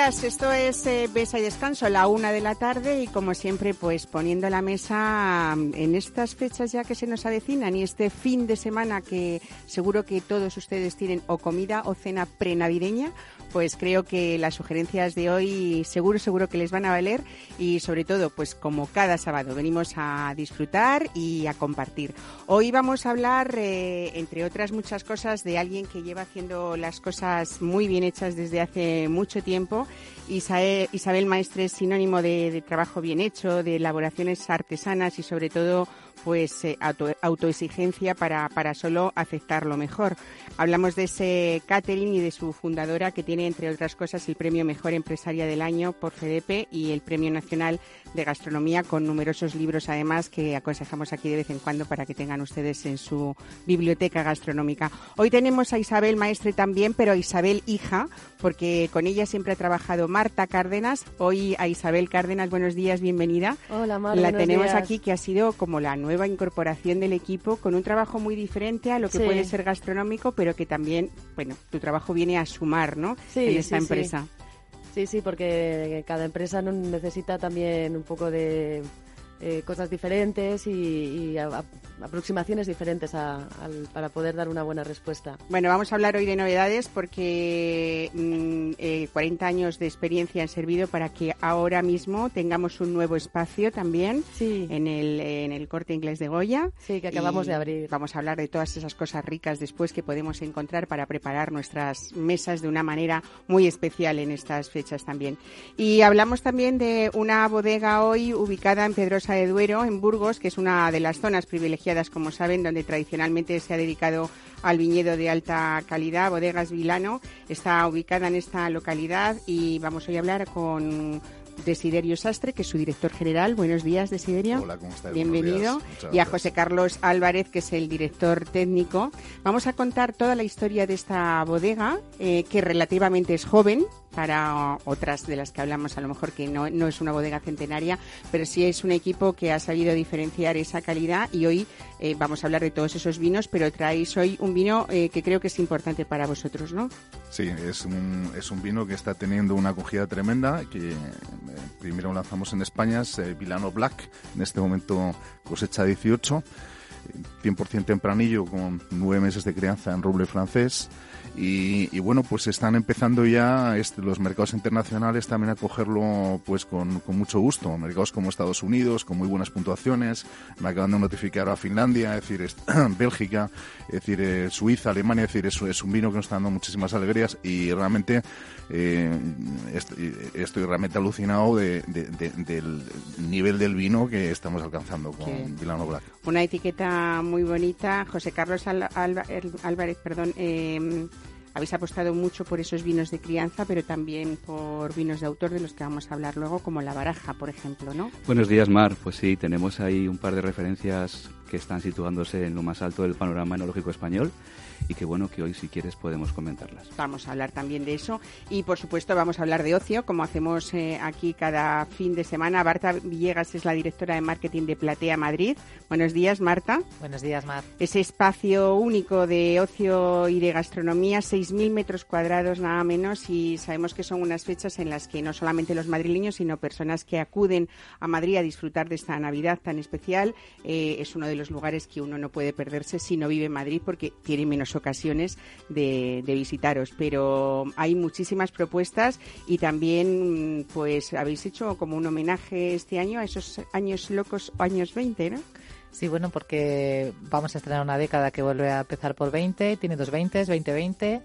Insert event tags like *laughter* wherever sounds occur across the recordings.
Días, esto es eh, Besa y Descanso, la una de la tarde y como siempre pues poniendo la mesa mm, en estas fechas ya que se nos avecinan y este fin de semana que seguro que todos ustedes tienen o comida o cena prenavideña pues creo que las sugerencias de hoy seguro, seguro que les van a valer y sobre todo, pues como cada sábado venimos a disfrutar y a compartir. Hoy vamos a hablar, eh, entre otras muchas cosas, de alguien que lleva haciendo las cosas muy bien hechas desde hace mucho tiempo. Isabel, Maestre es sinónimo de, trabajo bien hecho, de elaboraciones artesanas y sobre todo pues eh, autoexigencia para, para solo aceptar lo mejor. Hablamos de ese catering y de su fundadora que tiene, entre otras cosas, el premio Mejor Empresaria del Año por FEDEPE y el premio nacional de gastronomía con numerosos libros además que aconsejamos aquí de vez en cuando para que tengan ustedes en su biblioteca gastronómica. Hoy tenemos a Isabel Maestre también, pero a Isabel hija, porque con ella siempre ha trabajado Marta Cárdenas. Hoy a Isabel Cárdenas, buenos días, bienvenida. Hola, Marta. La tenemos aquí que ha sido como la nueva incorporación del equipo con un trabajo muy diferente a lo que puede ser gastronómico, pero que también, bueno, tu trabajo viene a sumar, ¿no? Sí, en esta sí, empresa. Sí, sí, porque cada empresa necesita también un poco de eh, cosas diferentes y, y a, a, aproximaciones diferentes a, para poder dar una buena respuesta. Bueno, vamos a hablar hoy de novedades porque mm, eh, 40 años de experiencia han servido para que ahora mismo tengamos un nuevo espacio también sí. en, el, en el corte inglés de Goya. Sí, que acabamos de abrir. Vamos a hablar de todas esas cosas ricas después que podemos encontrar para preparar nuestras mesas de una manera muy especial en estas fechas también. Y hablamos también de una bodega hoy ubicada en Pedrosa de Duero, en Burgos, que es una de las zonas privilegiadas, como saben, donde tradicionalmente se ha dedicado al viñedo de alta calidad. Bodegas Vilano está ubicada en esta localidad y vamos hoy a hablar con Desiderio Sastre, que es su director general. Buenos días, Desiderio. Hola, ¿cómo estás? Bienvenido. Y a José Carlos Álvarez, que es el director técnico. Vamos a contar toda la historia de esta bodega, eh, que relativamente es joven para otras de las que hablamos, a lo mejor que no, no es una bodega centenaria, pero sí es un equipo que ha sabido diferenciar esa calidad y hoy eh, vamos a hablar de todos esos vinos, pero traéis hoy un vino eh, que creo que es importante para vosotros, ¿no? Sí, es un, es un vino que está teniendo una acogida tremenda, que eh, primero lanzamos en España, es eh, Vilano Black, en este momento cosecha 18, 100% tempranillo con nueve meses de crianza en roble francés. Y, bueno, pues están empezando ya este, los mercados internacionales también a cogerlo pues con, con, mucho gusto. Mercados como Estados Unidos, con muy buenas puntuaciones. Me acaban de notificar a Finlandia, es decir, es, *clears throat* Bélgica, es decir, eh, Suiza, Alemania, es decir, es, es, un vino que nos está dando muchísimas alegrías y realmente eh, estoy, estoy, realmente alucinado de, de, de, del nivel del vino que estamos alcanzando con. Vilano Black. Una etiqueta muy bonita. José Carlos Álvarez, perdón. Eh, habéis apostado mucho por esos vinos de crianza, pero también por vinos de autor de los que vamos a hablar luego, como la baraja, por ejemplo, ¿no? Buenos días, Mar. Pues sí, tenemos ahí un par de referencias que están situándose en lo más alto del panorama enológico español y que bueno que hoy si quieres podemos comentarlas. Vamos a hablar también de eso y por supuesto vamos a hablar de ocio como hacemos eh, aquí cada fin de semana. Marta Villegas es la directora de marketing de Platea Madrid. Buenos días Marta. Buenos días Mar. Ese espacio único de ocio y de gastronomía, 6.000 metros cuadrados nada menos y sabemos que son unas fechas en las que no solamente los madrileños sino personas que acuden a Madrid a disfrutar de esta Navidad tan especial eh, es uno de los lugares que uno no puede perderse si no vive en Madrid porque tiene menos ocasiones de, de, visitaros, pero hay muchísimas propuestas y también pues habéis hecho como un homenaje este año a esos años locos o años 20, ¿no? Sí, bueno, porque vamos a estrenar una década que vuelve a empezar por 20, tiene dos 20, 2020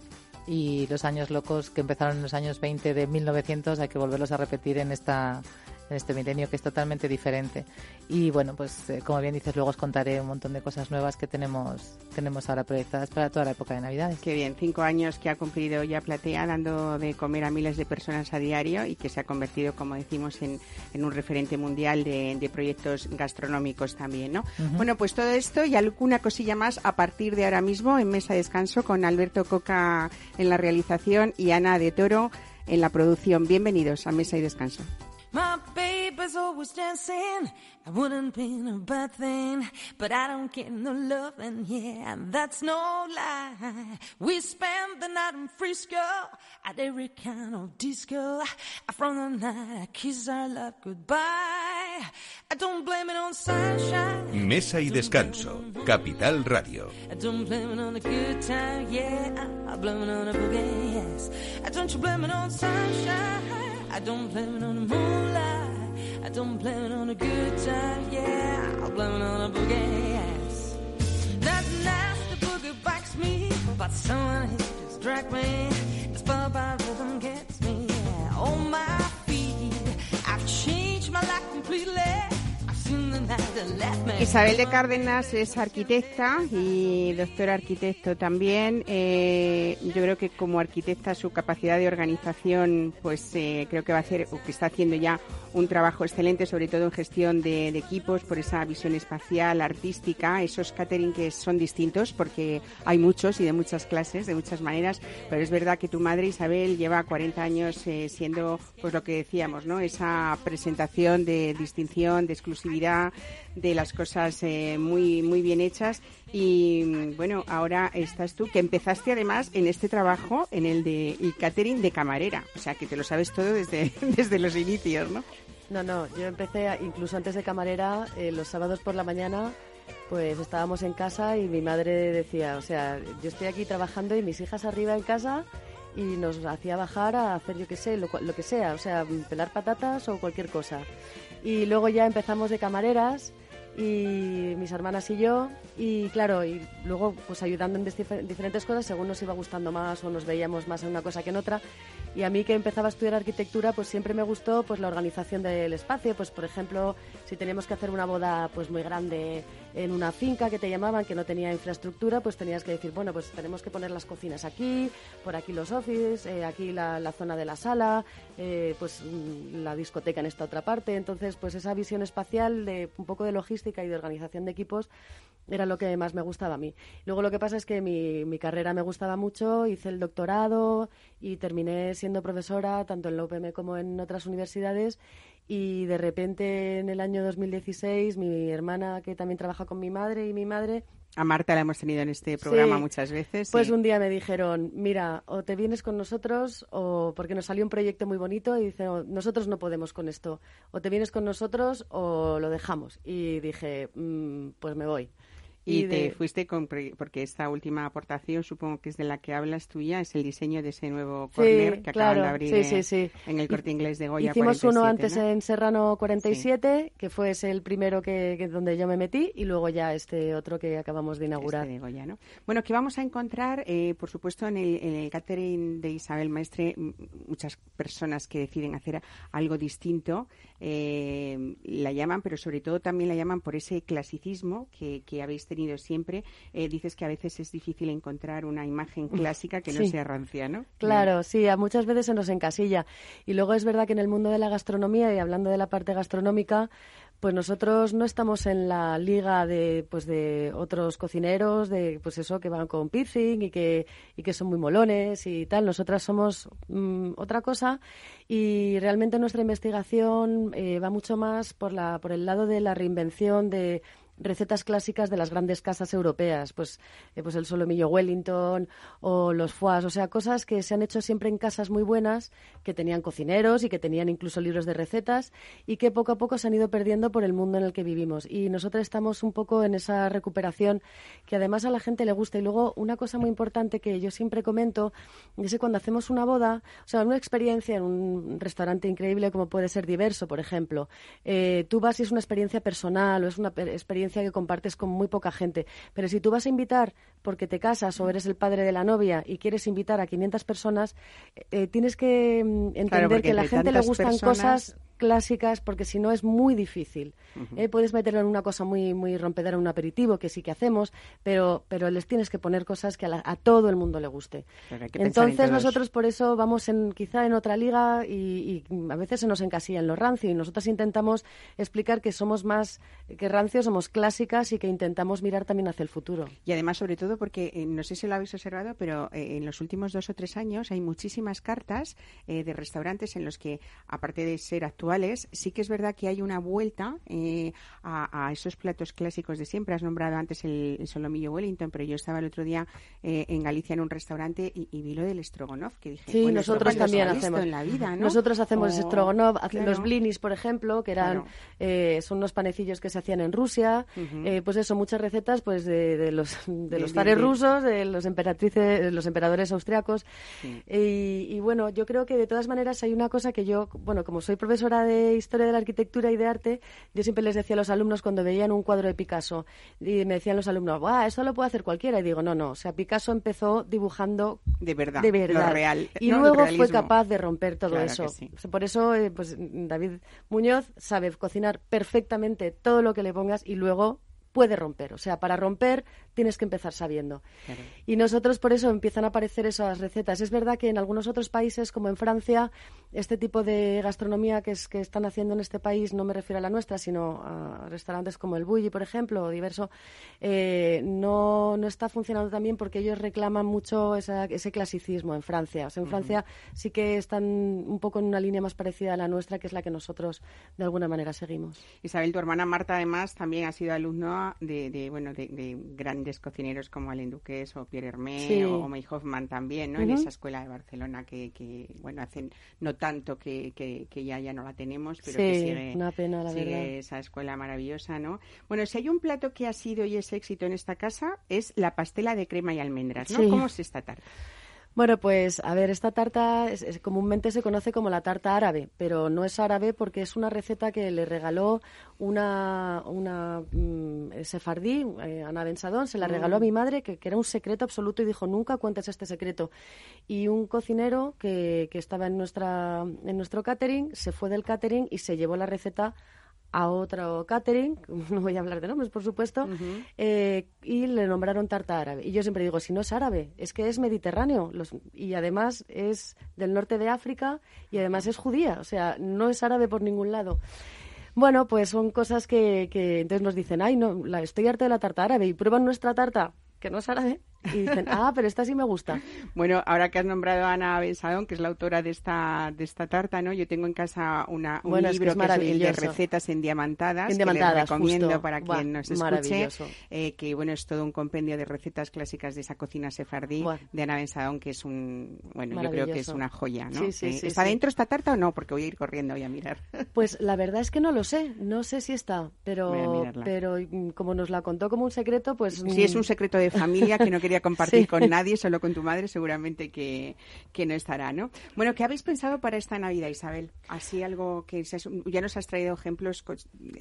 y los años locos que empezaron en los años 20 de 1900 hay que volverlos a repetir en esta en este milenio que es totalmente diferente. Y bueno, pues eh, como bien dices, luego os contaré un montón de cosas nuevas que tenemos, tenemos ahora proyectadas para toda la época de Navidades. Qué bien, cinco años que ha cumplido ya Platea dando de comer a miles de personas a diario y que se ha convertido, como decimos, en, un referente mundial de, proyectos gastronómicos también, ¿no? Bueno, pues todo esto y alguna cosilla más a partir de ahora mismo en Mesa de Descanso con Alberto Coca en la realización y Ana de Toro en la producción. Bienvenidos a Mesa y Descanso. My baby's always dancing. I wouldn't be a bad thing, but I don't get no loving. Yeah, that's no lie. We spent the night in Frisco at every kind of disco. From the night I kiss our love goodbye. I don't blame it on sunshine. Mesa y descanso. Capital Radio. I don't blame it on a good time. Yeah, I blame it on a boogie. Yes. I don't you blame it on sunshine. I don't blame it on the moonlight. I don't blame it on a good time. Yeah, I blame it on a boogie. Yes. That nasty boogie bites me, but someone here just drag me. This far by Isabel de Cárdenas es arquitecta y doctor arquitecto también. Eh, yo creo que como arquitecta su capacidad de organización, pues eh, creo que va a hacer o que está haciendo ya un trabajo excelente, sobre todo en gestión de, equipos, por esa visión espacial, artística, esos catering que son distintos, porque hay muchos y de muchas clases, de muchas maneras, pero es verdad que tu madre Isabel lleva 40 años eh, siendo, pues lo que decíamos, ¿no? Esa presentación de distinción, de exclusividad, de las cosas eh, muy, muy bien hechas. Y bueno, ahora estás tú, que empezaste además en este trabajo, en el de el de camarera. O sea, que te lo sabes todo desde, *laughs* desde los inicios, ¿no? No, no, yo empecé incluso antes de camarera, eh, los sábados por la mañana, pues estábamos en casa y mi madre decía, o sea, yo estoy aquí trabajando y mis hijas arriba en casa y nos hacía bajar a hacer, yo qué sé, lo, lo que sea, o sea, pelar patatas o cualquier cosa. Y luego ya empezamos de camareras y mis hermanas y yo y claro y luego pues ayudando en diferentes cosas según nos iba gustando más o nos veíamos más en una cosa que en otra y a mí que empezaba a estudiar arquitectura, pues siempre me gustó pues la organización del espacio. Pues por ejemplo, si teníamos que hacer una boda pues muy grande en una finca que te llamaban, que no tenía infraestructura, pues tenías que decir, bueno, pues tenemos que poner las cocinas aquí, por aquí los offices, eh, aquí la, zona de la sala, eh, pues mm, la discoteca en esta otra parte. Entonces, pues esa visión espacial de un poco de logística y de organización de equipos era lo que más me gustaba a mí. Luego lo que pasa es que mi, mi carrera me gustaba mucho, hice el doctorado y terminé siendo profesora tanto en la UPM como en otras universidades y de repente en el año 2016 mi hermana que también trabaja con mi madre y mi madre a Marta la hemos tenido en este programa muchas veces. Pues un día me dijeron, mira, o te vienes con nosotros, o porque nos salió un proyecto muy bonito y dice, nosotros no podemos con esto, o te vienes con nosotros o lo dejamos. Y dije, mm, pues me voy. Y, te fuiste con, porque esta última aportación, supongo que es de la que hablas tuya, es el diseño de ese nuevo corner que acaban de abrir en, el corte inglés de Goya. Hicimos uno antes en Serrano 47, que fue ese el primero que, donde yo me metí, y luego ya este otro que acabamos de inaugurar. Este de Goya, ¿no? Bueno, que vamos a encontrar, eh, por supuesto, en el, en el catering de Isabel Maestre, muchas personas que deciden hacer algo distinto eh, la llaman, pero sobre todo también la llaman por ese clasicismo que, que habéis tenido siempre. Eh, dices que a veces es difícil encontrar una imagen clásica que no sea rancia, ¿no? Claro, sí, a muchas veces se nos encasilla. Y luego es verdad que en el mundo de la gastronomía, y hablando de la parte gastronómica, pues nosotros no estamos en la liga de pues de otros cocineros de pues eso que van con pitching y que y que son muy molones y tal nosotras somos mm, otra cosa y realmente nuestra investigación eh, va mucho más por la por el lado de la reinvención de recetas clásicas de las grandes casas europeas, pues, eh, pues el solomillo Wellington o los foies, o sea, cosas que se han hecho siempre en casas muy buenas, que tenían cocineros y que tenían incluso libros de recetas y que poco a poco se han ido perdiendo por el mundo en el que vivimos. Y nosotros estamos un poco en esa recuperación que además a la gente le gusta. Y luego una cosa muy importante que yo siempre comento es que cuando hacemos una boda, o sea, una experiencia en un restaurante increíble como puede ser diverso, por ejemplo, eh, tú vas y es una experiencia personal o es una experiencia que compartes con muy poca gente. Pero si tú vas a invitar porque te casas o eres el padre de la novia y quieres invitar a 500 personas, eh, tienes que mm, entender que a la gente le gustan cosas clásicas, porque si no es muy difícil. Eh, puedes meterlo en una cosa muy, muy rompedera, un aperitivo, que sí que hacemos, pero, pero les tienes que poner cosas que a, a todo el mundo le guste. Entonces nosotros por eso vamos en, quizá en otra liga y, a veces se nos encasilla en lo rancio y nosotros intentamos explicar que somos más que rancios, somos clásicas y que intentamos mirar también hacia el futuro. Y además, sobre todo, porque eh, no sé si lo habéis observado, pero eh, en los últimos dos o tres años hay muchísimas cartas de restaurantes en los que, aparte de ser actuales, sí que es verdad que hay una vuelta a, esos platos clásicos de siempre. Has nombrado antes el, solomillo Wellington, pero yo estaba el otro día eh, en Galicia en un restaurante y, vi lo del Strogonoff, que dije, sí, nosotros también hacemos. En la vida, Nosotros hacemos oh, Strogonoff, los blinis, por ejemplo, que eran eh, son unos panecillos que se hacían en Rusia. Eh, pues eso, muchas recetas pues de, los de los zares rusos, de los emperatrices, los emperadores austriacos. Y, y bueno, yo creo que de todas maneras hay una cosa que yo, bueno, como soy profesora de historia de la arquitectura y de arte, yo siempre les decía a los alumnos cuando veían un cuadro de Picasso y me decían los alumnos, ¡guau! Eso lo puede hacer cualquiera. Y digo, no, no. O sea, Picasso empezó dibujando de verdad, de verdad. real. Y luego fue capaz de romper todo eso. Por eso, eh, pues David Muñoz sabe cocinar perfectamente todo lo que le pongas y luego puede romper. O sea, para romper tienes que empezar sabiendo. Y nosotros por eso empiezan a aparecer esas recetas. Es verdad que en algunos otros países, como en Francia, este tipo de gastronomía que, es, que están haciendo en este país, no me refiero a la nuestra, sino a restaurantes como el Bulli, por ejemplo, o diverso, eh, no, no está funcionando también porque ellos reclaman mucho ese clasicismo en Francia. O sea, en Francia sí que están un poco en una línea más parecida a la nuestra, que es la que nosotros de alguna manera seguimos. Isabel, tu hermana Marta, además, también ha sido alumna de, bueno, de, grandes cocineros como Alain Duques o Pierre Hermé o, May Hoffman también, ¿no? En esa escuela de Barcelona que, bueno, hacen no tanto que, que, ya, ya no la tenemos, pero que sigue, una pena, la esa escuela maravillosa, ¿no? Bueno, si hay un plato que ha sido y es éxito en esta casa, es la pastela de crema y almendras, ¿no? ¿Cómo es esta tarta? Bueno, pues a ver, esta tarta es, comúnmente se conoce como la tarta árabe, pero no es árabe porque es una receta que le regaló una, una mm, sefardí, eh, Ana Bensadón, se la regaló a mi madre, que, era un secreto absoluto y dijo, nunca cuentes este secreto. Y un cocinero que, que estaba en, nuestra, en nuestro catering se fue del catering y se llevó la receta a otro catering, *laughs* no voy a hablar de nombres, por supuesto, eh, y le nombraron tarta árabe. Y yo siempre digo, si no es árabe, es que es mediterráneo, y además es del norte de África, y además es judía, o sea, no es árabe por ningún lado. Bueno, pues son cosas que, que entonces nos dicen, ay, no, la, estoy harta de la tarta árabe, y prueban nuestra tarta, que no es árabe, y dicen, ah, pero esta sí me gusta. Bueno, ahora que has nombrado a Ana Bensadón, que es la autora de esta, de esta tarta, ¿no? Yo tengo en casa una, un libro que es, el de recetas endiamantadas, en que les recomiendo para quien nos escuche, eh, que bueno, es todo un compendio de recetas clásicas de esa cocina sefardí de Ana Bensadón, que es un, bueno, yo creo que es una joya, ¿no? Sí, eh, ¿Está dentro esta tarta o no? Porque voy a ir corriendo, voy a mirar. *laughs* Pues la verdad es que no lo sé, no sé si está, pero, pero mm, como nos la contó como un secreto, pues... Si es mm. un secreto de familia que no *laughs* quería compartir con nadie, solo con tu madre, seguramente que, que, no estará, ¿no? Bueno, ¿qué habéis pensado para esta Navidad, Isabel? Así algo que ya nos has traído ejemplos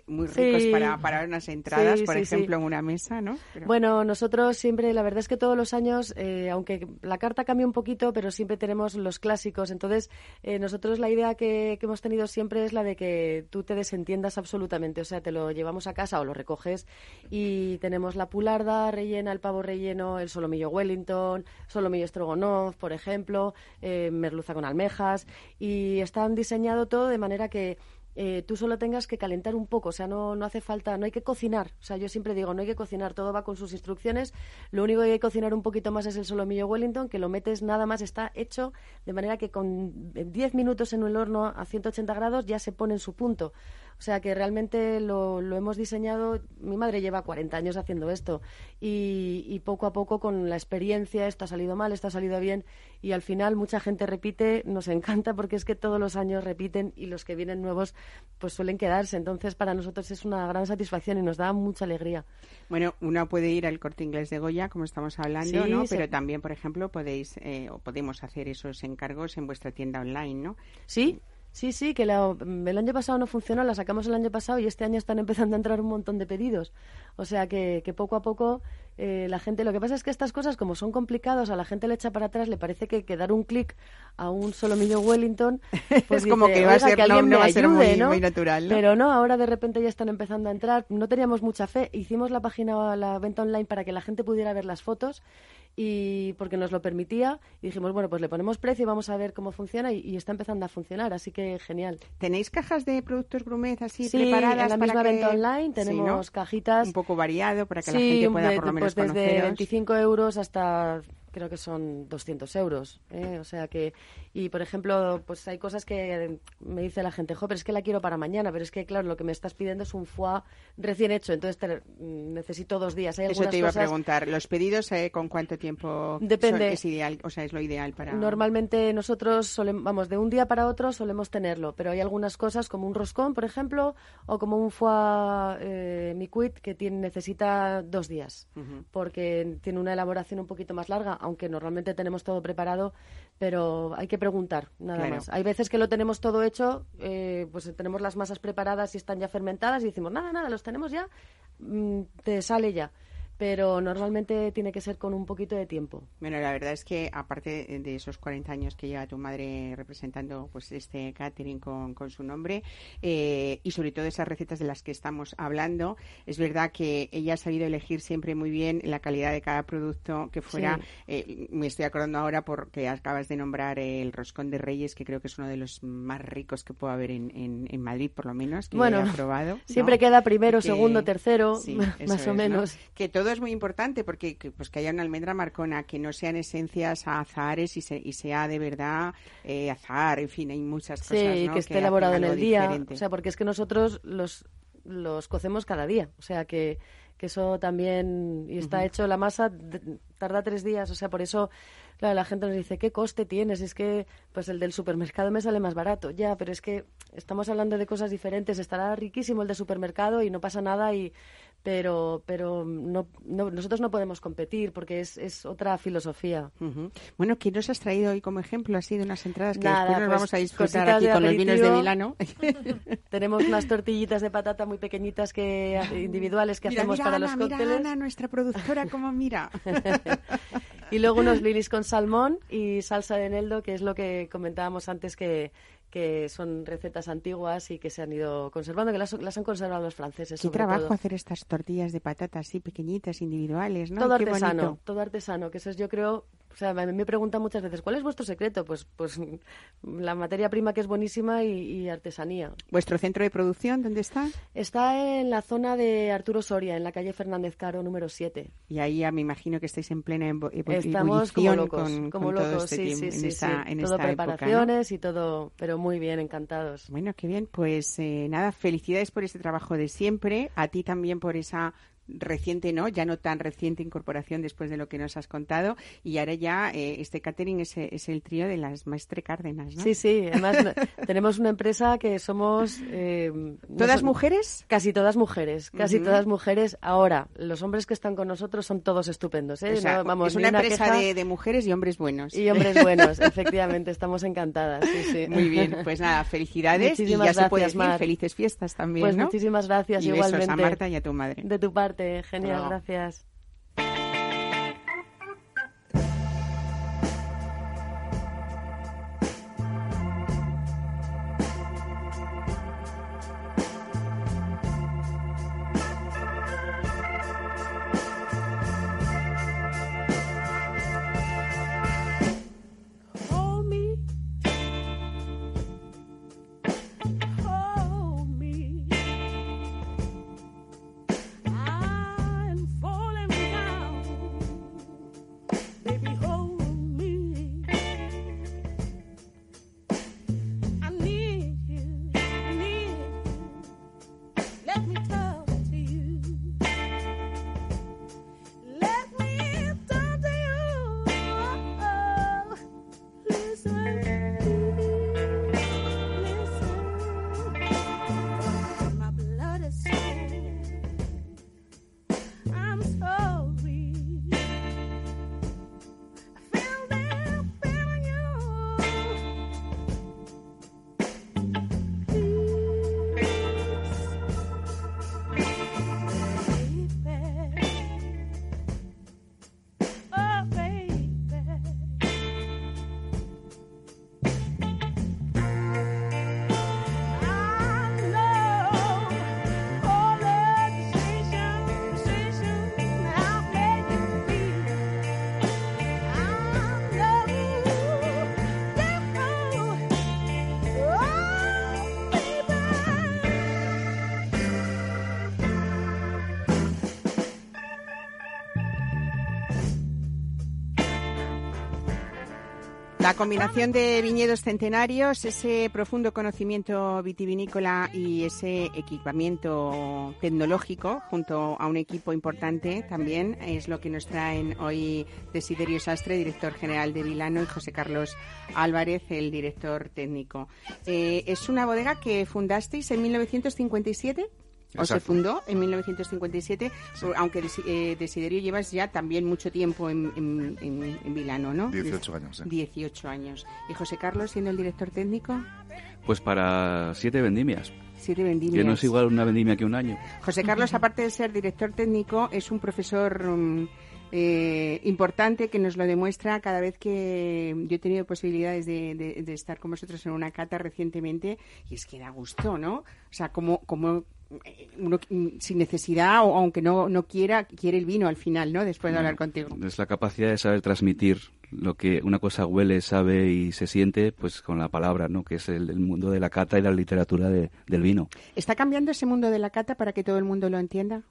muy ricos para, para unas entradas, por ejemplo, en una mesa, ¿no? Bueno, nosotros siempre, la verdad es que todos los años, eh, aunque la carta cambia un poquito, pero siempre tenemos los clásicos. Entonces, eh, nosotros la idea que, que hemos tenido siempre es la de que tú te desentiendas absolutamente. O sea, te lo llevamos a casa o lo recoges y tenemos la pularda rellena, el pavo relleno, el solo solomillo Wellington, solomillo Strogonoff, por ejemplo, eh, merluza con almejas, y están diseñado todo de manera que eh, tú solo tengas que calentar un poco, o sea, no, no hace falta, no hay que cocinar, o sea, yo siempre digo, no hay que cocinar, todo va con sus instrucciones, lo único que hay que cocinar un poquito más es el solomillo Wellington, que lo metes nada más, está hecho de manera que con 10 minutos en el horno a 180 grados ya se pone en su punto. O sea que realmente lo, lo hemos diseñado, mi madre lleva 40 años haciendo esto y, y, poco a poco con la experiencia, esto ha salido mal, esto ha salido bien y al final mucha gente repite, nos encanta porque es que todos los años repiten y los que vienen nuevos pues suelen quedarse. Entonces para nosotros es una gran satisfacción y nos da mucha alegría. Bueno, uno puede ir al corte inglés de Goya, como estamos hablando, ¿no? Pero también, por ejemplo, podéis eh, o podemos hacer esos encargos en vuestra tienda online, ¿no? Sí, Sí, sí, que el año pasado no funcionó, la sacamos el año pasado y este año están empezando a entrar un montón de pedidos. O sea que, que poco a poco eh, la gente, lo que pasa es que estas cosas, como son complicados, a la gente le echa para atrás, le parece que, que dar un clic a un solo solomillo Wellington, *laughs* pues es como que va a ser, alguien no, va a ser muy, muy natural. Pero no, ahora de repente ya están empezando a entrar. No teníamos mucha fe. Hicimos la página, la venta online para que la gente pudiera ver las fotos y porque nos lo permitía y dijimos bueno pues le ponemos precio y vamos a ver cómo funciona y, está empezando a funcionar así que genial tenéis cajas de productos gourmet así sí, preparadas en la misma venta online tenemos cajitas un poco variado para que la gente pueda por lo menos pues desde 25 euros hasta creo que son 200 euros. ¿eh? O sea que, y por ejemplo, pues hay cosas que me dice la gente, jo, pero es que la quiero para mañana, pero es que, claro, lo que me estás pidiendo es un foie recién hecho, entonces mm, necesito dos días. Eso te iba a preguntar, ¿los pedidos eh, con cuánto tiempo Depende. es ideal, o sea, es lo ideal para...? Normalmente nosotros, solemos, vamos, de un día para otro solemos tenerlo, pero hay algunas cosas como un roscón, por ejemplo, o como un foie eh, micuit que tiene, necesita dos días, porque tiene una elaboración un poquito más larga, aunque normalmente tenemos todo preparado, pero hay que preguntar, nada más. Hay veces que lo tenemos todo hecho, eh, pues tenemos las masas preparadas y están ya fermentadas y decimos, nada, nada, los tenemos ya, mm, te sale ya pero normalmente tiene que ser con un poquito de tiempo. Bueno, la verdad es que aparte de esos 40 años que lleva tu madre representando pues este catering con, con su nombre eh, y sobre todo esas recetas de las que estamos hablando, es verdad que ella ha sabido elegir siempre muy bien la calidad de cada producto que fuera. Eh, me estoy acordando ahora porque acabas de nombrar el roscón de Reyes, que creo que es uno de los más ricos que puedo haber en, en, Madrid, por lo menos, que bueno, he probado. Siempre queda primero, segundo, tercero, *laughs* más o menos. Que todo es muy importante porque que, pues que haya una almendra marcona, que no sean esencias a azares y, y sea de verdad eh, azar, en fin, hay muchas cosas. Sí, que esté elaborado en el día. O sea, porque es que nosotros los, los cocemos cada día. O sea, que, que eso también. Y está hecho la masa, tarda tres días. O sea, por eso. Claro, la gente nos dice, ¿qué coste tienes? Es que, pues el del supermercado me sale más barato. Ya, pero es que estamos hablando de cosas diferentes. Estará riquísimo el de supermercado y no pasa nada y pero, pero no, nosotros no podemos competir porque es, es otra filosofía. Bueno, ¿qué nos has traído hoy como ejemplo así de unas entradas que después nos pues vamos a disfrutar aquí con los vinos de Milano? *laughs* Tenemos unas tortillitas de patata muy pequeñitas que individuales que hacemos para los cócteles. Mira Ana, nuestra productora, cómo mira. *laughs* y luego unos lilis con salmón y salsa de eneldo, que es lo que comentábamos antes que que son recetas antiguas y que se han ido conservando, que las, las han conservado los franceses. Qué trabajo hacer estas tortillas de patata así pequeñitas, individuales, ¿no? Todo artesano, todo artesano, que eso es yo creo o sea, me, preguntan muchas veces, ¿cuál es vuestro secreto? Pues, pues la materia prima que es buenísima y, artesanía. ¿Vuestro centro de producción dónde está? Está en la zona de Arturo Soria, en la calle Fernández Caro, número 7. Y ahí ya me imagino que estáis en plena Estamos como locos, como locos, sí, sí, sí, en todo preparaciones y todo, pero muy bien, encantados. Bueno, qué bien. Pues eh, nada, felicidades por ese trabajo de siempre, a ti también por esa reciente, ¿no? Ya no tan reciente incorporación después de lo que nos has contado. Y ahora ya eh, este catering es, es, el trío de las Maestre Cárdenas, ¿no? Sí, sí. Además, tenemos una empresa que somos... Eh, ¿Todas mujeres? Casi todas mujeres. Casi todas mujeres. Ahora, los hombres que están con nosotros son todos estupendos, ¿eh? vamos, es una, empresa de, mujeres y hombres buenos. Y hombres buenos, *laughs* efectivamente. Estamos encantadas, sí, sí. Muy bien. *laughs* Pues nada, felicidades. y ya se puede decir felices fiestas también, Pues muchísimas gracias, y igualmente. a Marta y a tu madre. De tu parte. Genial, gracias. La combinación de viñedos centenarios, ese profundo conocimiento vitivinícola y ese equipamiento tecnológico junto a un equipo importante también es lo que nos traen hoy Desiderio Sastre, director general de Vilano, y José Carlos Álvarez, el director técnico. Eh, es una bodega que fundasteis en 1957 o se fundó en 1957, aunque eh, Desiderio llevas ya también mucho tiempo en, en, en, Milano, ¿no? 18 años. 18 años. ¿Y José Carlos siendo el director técnico? Pues para siete vendimias. Siete vendimias. Que no es igual una vendimia que un año. José Carlos, *laughs* aparte de ser director técnico, es un profesor... Mm, eh, importante que nos lo demuestra cada vez que yo he tenido posibilidades de, de, estar con vosotros en una cata recientemente y es que da gusto, ¿no? O sea, como, como uno sin necesidad o aunque no, no quiera, quiere el vino al final, ¿no? Después de hablar contigo. Es la capacidad de saber transmitir lo que una cosa huele, sabe y se siente, pues con la palabra, ¿no? Que es el, mundo de la cata y la literatura del vino. ¿Está cambiando ese mundo de la cata para que todo el mundo lo entienda?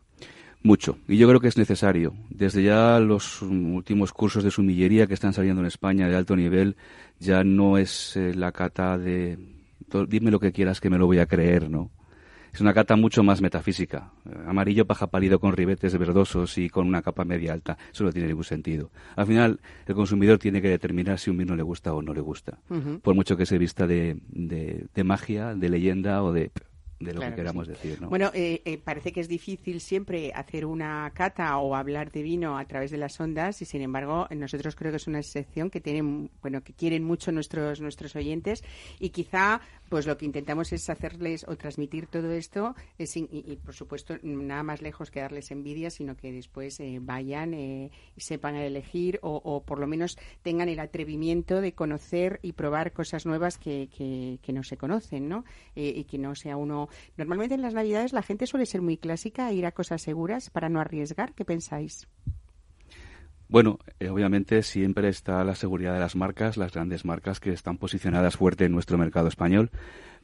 Mucho, y yo creo que es necesario. Desde ya los últimos cursos de sumillería que están saliendo en España de alto nivel, ya no es eh, la cata de dime lo que quieras que me lo voy a creer, ¿no? Es una cata mucho más metafísica. Amarillo, paja pálido con ribetes verdosos y con una capa media alta. Eso no tiene ningún sentido. Al final, el consumidor tiene que determinar si un vino le gusta o no le gusta. Por mucho que se vista de, de magia, de leyenda o de de lo que queramos decir. ¿no? Bueno, eh, eh, parece que es difícil siempre hacer una cata o hablar de vino a través de las ondas y sin embargo nosotros creo que es una excepción que tienen, bueno, que quieren mucho nuestros nuestros oyentes y quizá pues lo que intentamos es hacerles o transmitir todo esto y, por supuesto nada más lejos que darles envidia, sino que después eh, vayan y sepan elegir o, por lo menos tengan el atrevimiento de conocer y probar cosas nuevas que, que, que no se conocen, ¿no? y que no sea uno Normalmente en las Navidades la gente suele ser muy clásica ir a cosas seguras para no arriesgar. ¿Qué pensáis? Bueno, eh, obviamente siempre está la seguridad de las marcas, las grandes marcas que están posicionadas fuerte en nuestro mercado español,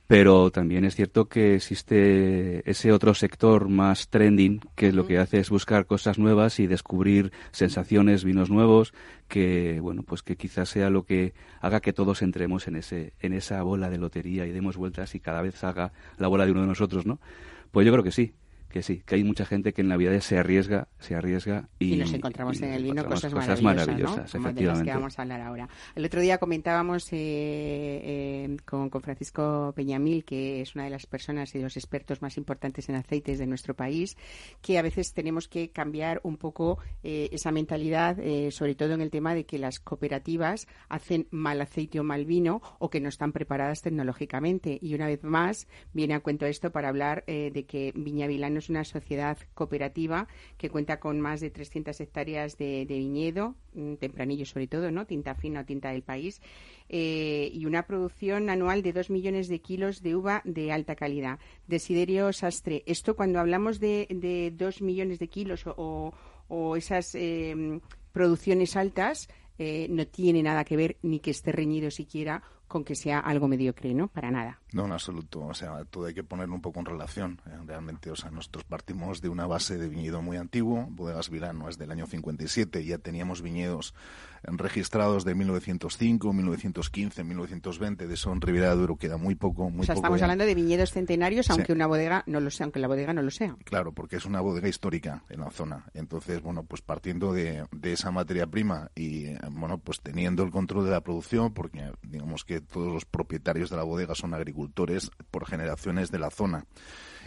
pero también es cierto que existe ese otro sector más trending que lo que hace es buscar cosas nuevas y descubrir sensaciones, vinos nuevos que bueno pues que quizás sea lo que haga que todos entremos en ese en esa bola de lotería y demos vueltas y cada vez haga la bola de uno de nosotros, ¿no? Pues yo creo que sí, que sí, que hay mucha gente que en Navidades se arriesga, se arriesga y, y nos encontramos en el vino cosas, maravillosas, Como de las que vamos a hablar ahora. El otro día comentábamos eh, eh, con, con, Francisco Peñamil, que es una de las personas y los expertos más importantes en aceites de nuestro país, que a veces tenemos que cambiar un poco eh, esa mentalidad, sobre todo en el tema de que las cooperativas hacen mal aceite o mal vino o que no están preparadas tecnológicamente. Y una vez más viene a cuento esto para hablar de que Viña Vilano es una sociedad cooperativa que cuenta con más de 300 hectáreas de, viñedo, tempranillo sobre todo, ¿no? Tinta fina o tinta del país, eh, y una producción anual de 2 millones de kilos de uva de alta calidad. Desiderio Sastre, esto cuando hablamos de, de 2 millones de kilos o, esas eh, producciones altas, eh, no tiene nada que ver ni que esté reñido siquiera con que sea algo mediocre, ¿no? Para nada. No, en absoluto. O sea, todo hay que ponerlo un poco en relación. Eh, realmente, o sea, nosotros partimos de una base de viñedo muy antiguo. Bodegas Vilano es del año 57. Ya teníamos viñedos registrados de 1905, 1915, 1920. De eso en Ribera de Duero queda muy poco, muy o sea, estamos hablando de viñedos centenarios, aunque una bodega no lo sea, aunque la bodega no lo sea. Claro, porque es una bodega histórica en la zona. Entonces, bueno, pues partiendo de, de esa materia prima y, bueno, pues teniendo el control de la producción, porque digamos que todos los propietarios de la bodega son agricultores por generaciones de la zona.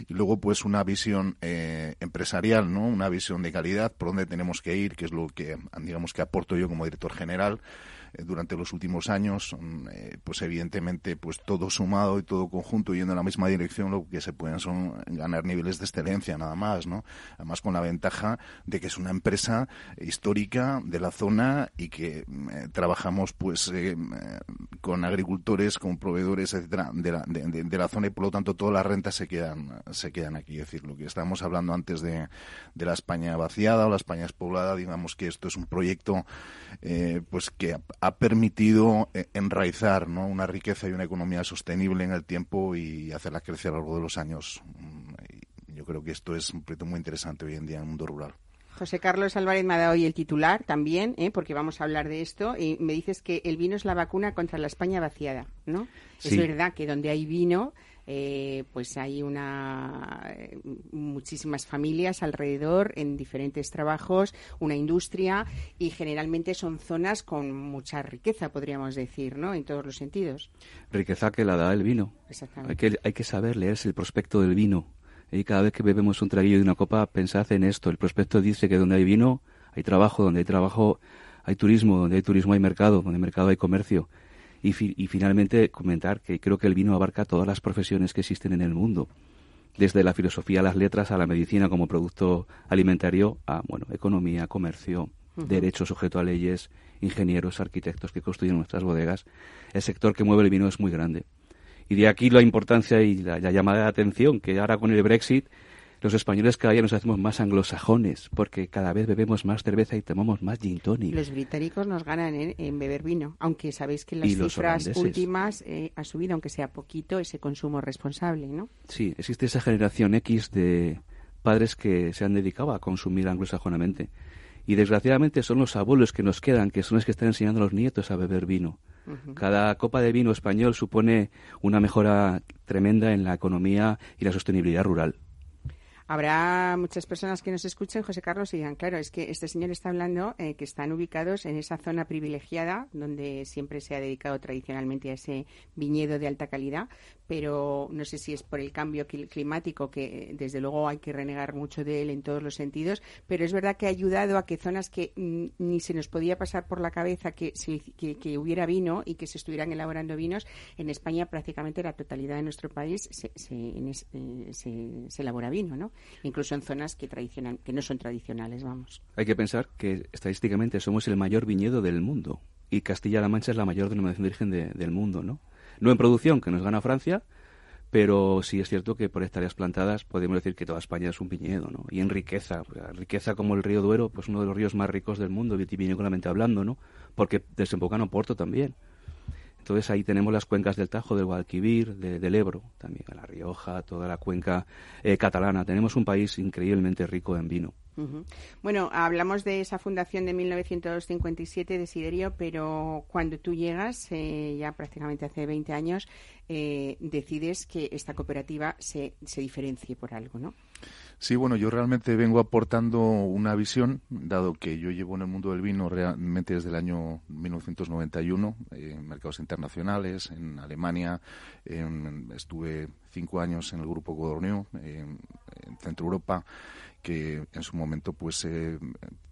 Y luego, pues, una visión eh, empresarial, ¿no? Una visión de calidad, por dónde tenemos que ir, que es lo que, digamos, que aporto yo como director general eh, durante los últimos años, mm, eh, pues evidentemente pues todo sumado y todo conjunto yendo en la misma dirección, lo que se pueden son ganar niveles de excelencia nada más, ¿no? Además con la ventaja de que es una empresa histórica de la zona y que mm, eh, trabajamos pues con agricultores, con proveedores, etcétera, de la, de, la zona y por lo tanto todas las rentas se quedan se quedan aquí. Es decir, lo que estábamos hablando antes de, de la España vaciada o la España despoblada, digamos que esto es un proyecto pues que ha permitido eh, enraizar ¿no? una riqueza y una economía sostenible en el tiempo y hacerla crecer a lo largo de los años. Mm, yo creo que esto es un proyecto muy interesante hoy en día en el mundo rural. José Carlos Álvarez me ha dado hoy el titular también, ¿eh? porque vamos a hablar de esto, y me dices que el vino es la vacuna contra la España vaciada, ¿no? Es verdad que donde hay vino, eh, pues hay una eh, muchísimas familias alrededor en diferentes trabajos, una industria y generalmente son zonas con mucha riqueza, podríamos decir, ¿no? En todos los sentidos. Riqueza que la da el vino. Hay que, hay que saber leerse el prospecto del vino. Y cada vez que bebemos un traguillo de una copa, pensad en esto. El prospecto dice que donde hay vino, hay trabajo, donde hay trabajo, hay turismo, donde hay turismo hay mercado, donde hay mercado hay comercio. Y, finalmente comentar que creo que el vino abarca todas las profesiones que existen en el mundo, desde la filosofía, las letras, a la medicina como producto alimentario, a bueno, economía, comercio, derecho sujeto a leyes, ingenieros, arquitectos que construyen nuestras bodegas. El sector que mueve el vino es muy grande. Y de aquí la importancia y la, llamada de atención que ahora con el Brexit los españoles cada día nos hacemos más anglosajones porque cada vez bebemos más cerveza y tomamos más gin tonic. Los británicos nos ganan en, beber vino, aunque sabéis que las cifras últimas eh, ha subido, aunque sea poquito, ese consumo responsable, ¿no? Sí, existe esa generación X de padres que se han dedicado a consumir anglosajonamente. Y desgraciadamente son los abuelos que nos quedan, que son los que están enseñando a los nietos a beber vino. Cada copa de vino español supone una mejora tremenda en la economía y la sostenibilidad rural. Habrá muchas personas que nos escuchen, José Carlos, y digan, claro, es que este señor está hablando eh, que están ubicados en esa zona privilegiada donde siempre se ha dedicado tradicionalmente a ese viñedo de alta calidad, pero no sé si es por el cambio climático, que desde luego hay que renegar mucho de él en todos los sentidos, pero es verdad que ha ayudado a que zonas que ni se nos podía pasar por la cabeza que, que, hubiera vino y que se estuvieran elaborando vinos, en España prácticamente la totalidad de nuestro país se, se, eh, se, elabora vino, ¿no? Incluso en zonas que, tradicional, que no son tradicionales, vamos. Hay que pensar que estadísticamente somos el mayor viñedo del mundo y Castilla-La Mancha es la mayor denominación de origen del mundo, ¿no? No en producción, que nos gana Francia, pero sí es cierto que por hectáreas plantadas podemos decir que toda España es un viñedo, ¿no? Y en riqueza, riqueza como el río Duero, pues uno de los ríos más ricos del mundo, vitivinícolamente hablando, ¿no? Porque desemboca en Oporto también. Entonces ahí tenemos las cuencas del Tajo, del Guadalquivir, del Ebro, también La Rioja, toda la cuenca eh, catalana. Tenemos un país increíblemente rico en vino. Bueno, hablamos de esa fundación de 1957 de Siderio, pero cuando tú llegas, eh, ya prácticamente hace 20 años, eh, decides que esta cooperativa se, se diferencie por algo, ¿no? Sí, bueno, yo realmente vengo aportando una visión, dado que yo llevo en el mundo del vino realmente desde el año 1991, en mercados internacionales, en Alemania, estuve cinco años en el grupo Codornio, en Centro Europa, que en su momento pues eh,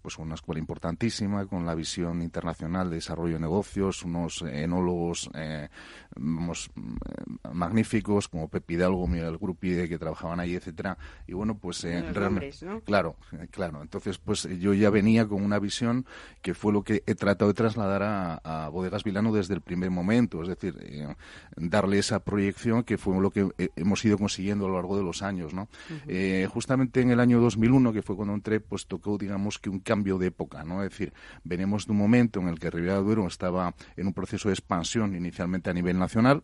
pues una escuela importantísima con la visión internacional de desarrollo de negocios unos enólogos eh, eh, magníficos como Pepe Hidalgo Miguel Grupide que trabajaban ahí etcétera. Y bueno pues realmente claro claro. Entonces pues yo ya venía con una visión que fue lo que he tratado de trasladar a, Bodegas Vilano desde el primer momento. Es decir darle esa proyección que fue lo que hemos ido consiguiendo a lo largo de los años no justamente en el año 2000 2001, que fue cuando entré, pues tocó, digamos, que un cambio de época, ¿no? Es decir, venimos de un momento en el que Ribera Duero estaba en un proceso de expansión inicialmente a nivel nacional,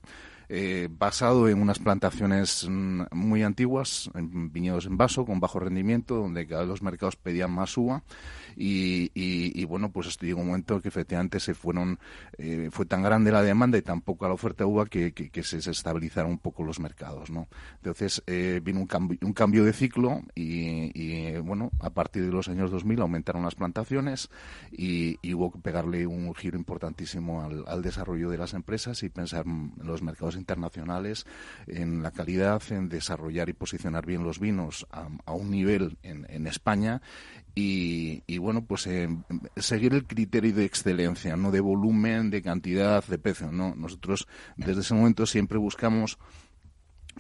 eh, basado en unas plantaciones mm, muy antiguas, en viñedos en vaso, con bajo rendimiento, donde cada vez los mercados pedían más uva. Y, bueno, pues esto llegó un momento que efectivamente se fueron, eh, fue tan grande la demanda y tan poca la oferta de uva que, se, estabilizaron un poco los mercados, ¿no? Entonces eh, vino un cambio, un cambio de ciclo y, bueno, a partir de los años 2000 aumentaron las plantaciones y, hubo que pegarle un giro importantísimo al, al desarrollo de las empresas y pensar en los mercados internacionales, en la calidad, en desarrollar y posicionar bien los vinos a, un nivel en, España y, bueno, pues eh, seguir el criterio de excelencia, no de volumen, de cantidad, de precio. No, nosotros desde ese momento siempre buscamos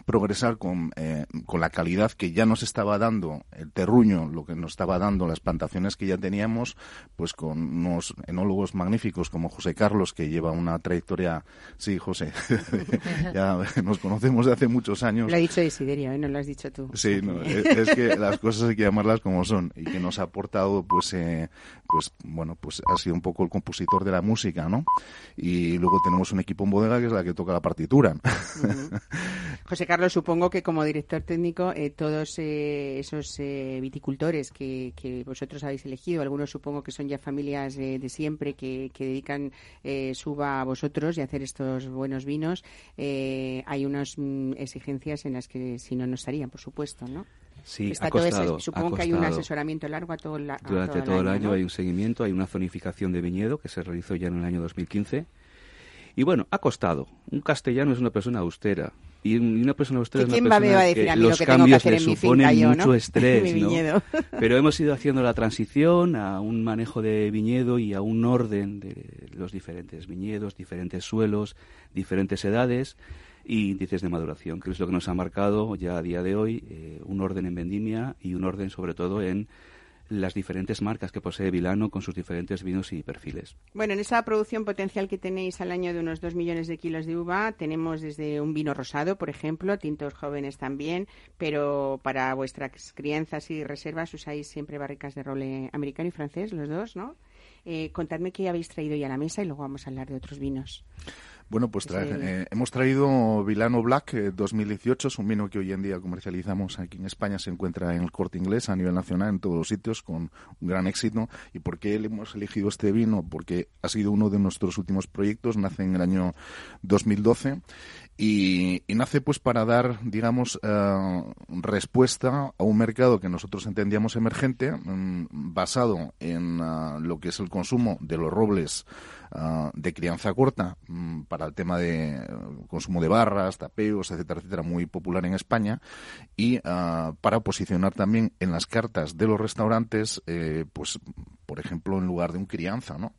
progresar con, eh, con la calidad que ya nos estaba dando el terruño, lo que nos estaba dando las plantaciones que ya teníamos, pues con unos enólogos magníficos como José Carlos, que lleva una trayectoria, sí, José, *laughs* ya nos conocemos de hace muchos años. Lo ha dicho Isiderio, ¿eh? no lo has dicho tú. Sí, es, que las cosas hay que llamarlas como son y que nos ha aportado, pues, eh, pues, bueno, pues ha sido un poco el compositor de la música, ¿no? Y luego tenemos un equipo en bodega que es la que toca la partitura. *laughs* José Carlos, supongo que como director técnico, eh, todos eh, esos eh, viticultores que, vosotros habéis elegido, algunos supongo que son ya familias de siempre que, dedican su va a vosotros y a hacer estos buenos vinos, hay unas mm, exigencias en las que si no, no estarían, por supuesto, ¿no? Sí, ha costado, supongo que hay un asesoramiento largo a todo, la, Durante todo, el año, hay un seguimiento, hay una zonificación de viñedo que se realizó ya en el año 2015. Y bueno, ha costado. Un castellano es una persona austera, y una persona usted es una persona que, los cambios le suponen mucho *laughs* estrés, ¿no? Pero hemos ido haciendo la transición a un manejo de viñedo y a un orden de los diferentes viñedos, diferentes suelos, diferentes edades y índices de maduración, que es lo que nos ha marcado ya a día de hoy eh, un orden en vendimia y un orden sobre todo en las diferentes marcas que posee Vilano con sus diferentes vinos y perfiles. Bueno, en esa producción potencial que tenéis al año de unos 2 millones de kilos de uva, tenemos desde un vino rosado, por ejemplo, tintos jóvenes también, pero para vuestras crianzas y reservas usáis siempre barricas de roble americano y francés, los dos, ¿no? Eh, contadme qué habéis traído ya a la mesa y luego vamos a hablar de otros vinos. Bueno, pues eh, hemos traído Vilano Black 2018, eh, es un vino que hoy en día comercializamos aquí en España, se encuentra en el corte inglés a nivel nacional en todos los sitios con un gran éxito. ¿Y por qué hemos elegido este vino? Porque ha sido uno de nuestros últimos proyectos, nace en el año 2012 y, nace pues para dar, digamos, eh, respuesta a un mercado que nosotros entendíamos emergente, mm, basado en lo que es el consumo de los robles Ah, de crianza corta mm, para el tema de eh, consumo de barras, tapeos, etcétera, etcétera, muy popular en España y para posicionar también en las cartas de los restaurantes, eh, pues por ejemplo, en lugar de un crianza, ¿no?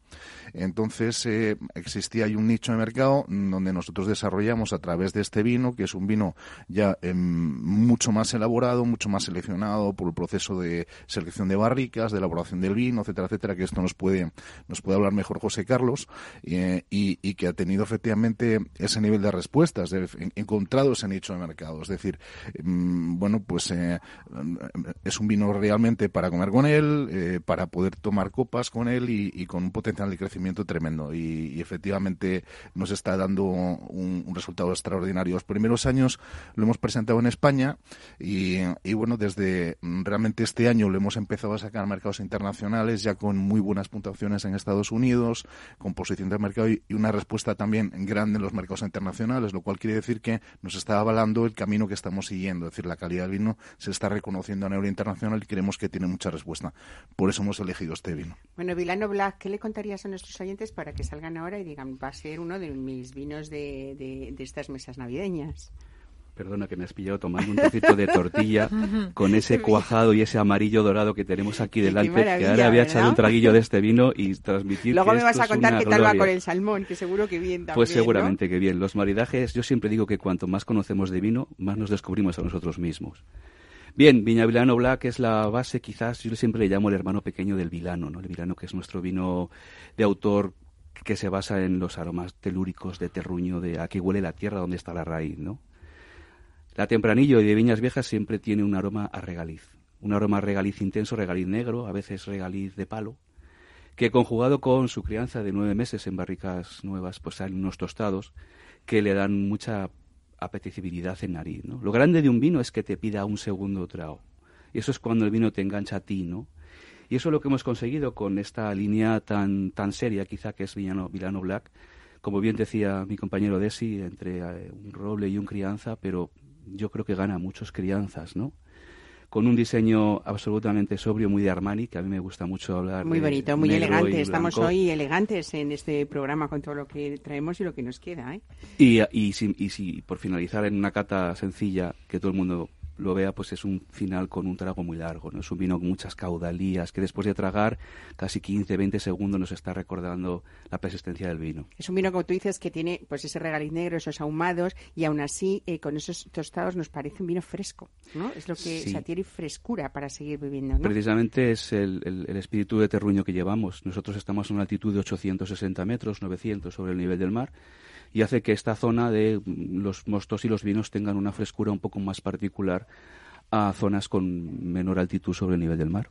Entonces eh, existía ahí un nicho de mercado donde nosotros desarrollamos a través de este vino, que es un vino ya em, mucho más elaborado, mucho más seleccionado por el proceso de selección de barricas, de elaboración del vino, etcétera, etcétera, que esto nos puede nos puede hablar mejor José Carlos y, y, que ha tenido efectivamente ese nivel de respuestas, de, encontrado ese nicho de mercado. Es decir, em, bueno, pues eh, es un vino realmente para comer con él, eh, para poder tomar copas con él y con un potencial de crecimiento tremendo y, efectivamente nos está dando un, resultado extraordinario. Los primeros años lo hemos presentado en España y, bueno, desde realmente este año lo hemos empezado a sacar a mercados internacionales ya con muy buenas puntuaciones en Estados Unidos, con posición de mercado y, una respuesta también grande en los mercados internacionales, lo cual quiere decir que nos está avalando el camino que estamos siguiendo, es decir, la calidad del vino se está reconociendo a nivel internacional y creemos que tiene mucha respuesta. Por eso hemos elegido este vino. Bueno, Vilano Black, ¿qué le contarías a nuestros oyentes para que salgan ahora y digan, va a ser uno de mis vinos de, de, estas mesas navideñas? Perdona que me has pillado tomando un trocito de tortilla *laughs* con ese cuajado y ese amarillo dorado que tenemos aquí delante, que ahora había echado un traguillo de este vino y transmitir Luego me vas a contar qué tal va con el salmón, que seguro que bien también, Pues seguramente que bien. Los maridajes, yo siempre digo que cuanto más conocemos de vino, más nos descubrimos a nosotros mismos. Bien, Viña Vilano Black es la base, quizás yo siempre le llamo el hermano pequeño del Vilano, ¿no? El Vilano que es nuestro vino de autor que se basa en los aromas telúricos de terruño, de a qué huele la tierra donde está la raíz, ¿no? La tempranillo de Viñas Viejas siempre tiene un aroma a regaliz, un aroma a regaliz intenso, regaliz negro, a veces regaliz de palo, que conjugado con su crianza de nueve meses en barricas nuevas, pues salen unos tostados que le dan mucha apetecibilidad en nariz. ¿no? Lo grande de un vino es que te pida un segundo trago. Y eso es cuando el vino te engancha a ti, ¿no? Y eso es lo que hemos conseguido con esta línea tan, tan seria, quizá, que es Vilano, Vilano Black. Como bien decía mi compañero Desi, entre eh, un roble y un crianza, pero yo creo que gana muchos crianzas, ¿no? Con un diseño absolutamente sobrio, muy de Armani, que a mí me gusta mucho hablar. Muy bonito, muy elegante. Estamos hoy elegantes en este programa con todo lo que traemos y lo que nos queda. ¿eh? Y, y, si, y si por finalizar en una cata sencilla, que todo el mundo lo vea, pues es un final con un trago muy largo, ¿no? Es un vino con muchas caudalías, que después de tragar casi 15, 20 segundos nos está recordando la persistencia del vino. Es un vino, como tú dices, que tiene pues ese regaliz negro, esos ahumados, y aún así, eh, con esos tostados nos parece un vino fresco, ¿no? Es lo que, sí. tiene frescura para seguir bebiendo, ¿no? Precisamente es el, el, espíritu de terruño que llevamos. Nosotros estamos a una altitud de 860 metros, 900 sobre el nivel del mar, y hace que esta zona de los mostos y los vinos tengan una frescura un poco más particular a zonas con menor altitud sobre el nivel del mar.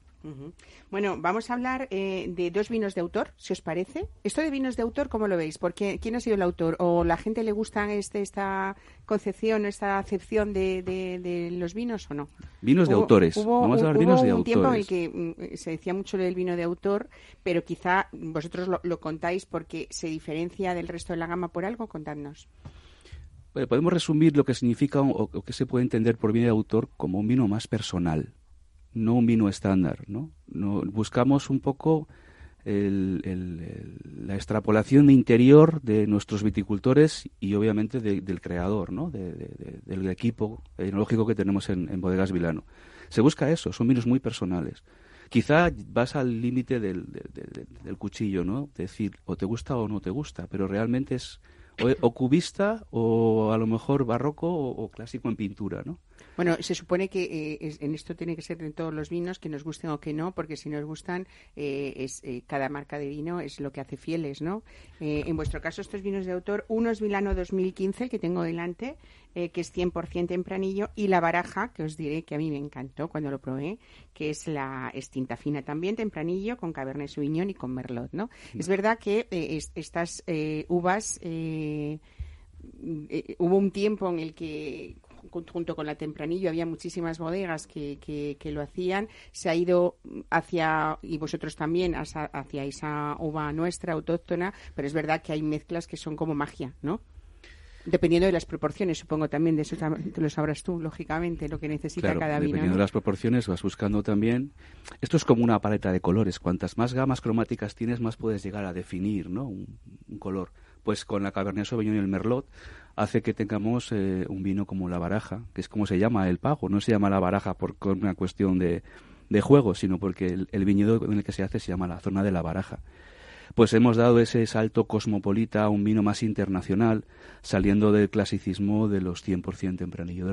Bueno, vamos a hablar eh, de dos vinos de autor, si os parece. Esto de vinos de autor, ¿cómo lo veis? Porque ¿quién ha sido el autor? ¿O la gente le gusta este, esta concepción, esta acepción de, los vinos o no? Vinos de autores. vamos a hablar vinos de un tiempo en el que mm, se decía mucho del vino de autor, pero quizá vosotros lo, contáis porque se diferencia del resto de la gama por algo. Contadnos. podemos resumir lo que significa o, o que se puede entender por vino de autor como un vino más personal no un vino estándar, ¿no? no buscamos un poco la extrapolación interior de nuestros viticultores y obviamente del creador, ¿no? del equipo tecnológico que tenemos en, Bodegas Vilano. Se busca eso, son vinos muy personales. Quizá vas al límite del, del, cuchillo, ¿no? Decir, o te gusta o no te gusta, pero realmente es o, cubista o a lo mejor barroco o, o, clásico en pintura, ¿no? Bueno, se supone que eh, en esto tiene que ser en todos los vinos, que nos gusten o que no, porque si nos gustan, eh, es, eh, cada marca de vino es lo que hace fieles, ¿no? en vuestro caso, estos vinos de autor, uno es Vilano 2015, que tengo delante, que es 100% tempranillo, y la baraja, que os diré que a mí me encantó cuando lo probé, que es la extinta fina también, tempranillo, con Cabernet Sauvignon y con Merlot, ¿no? Es verdad que estas uvas... hubo un tiempo en el que junto con la Tempranillo había muchísimas bodegas que, que, lo hacían. Se ha ido hacia, y vosotros también, hacia, esa uva nuestra, autóctona, pero es verdad que hay mezclas que son como magia, ¿no? Dependiendo de las proporciones, supongo también, de eso te lo sabrás tú, lógicamente, lo que necesita cada vino. Dependiendo de las proporciones, vas buscando también. Esto es como una paleta de colores. Cuantas más gamas cromáticas tienes, más puedes llegar a definir ¿no? un, un color. Pues con la Cabernet Sauvignon y el Merlot hace que tengamos eh, un vino como la baraja, que es como se llama el pago. No se llama la baraja por una cuestión de, de juego, sino porque el, viñedo en el que se hace se llama la zona de la baraja. Pues hemos dado ese salto cosmopolita a un vino más internacional, saliendo del clasicismo de los 100% tempranillo de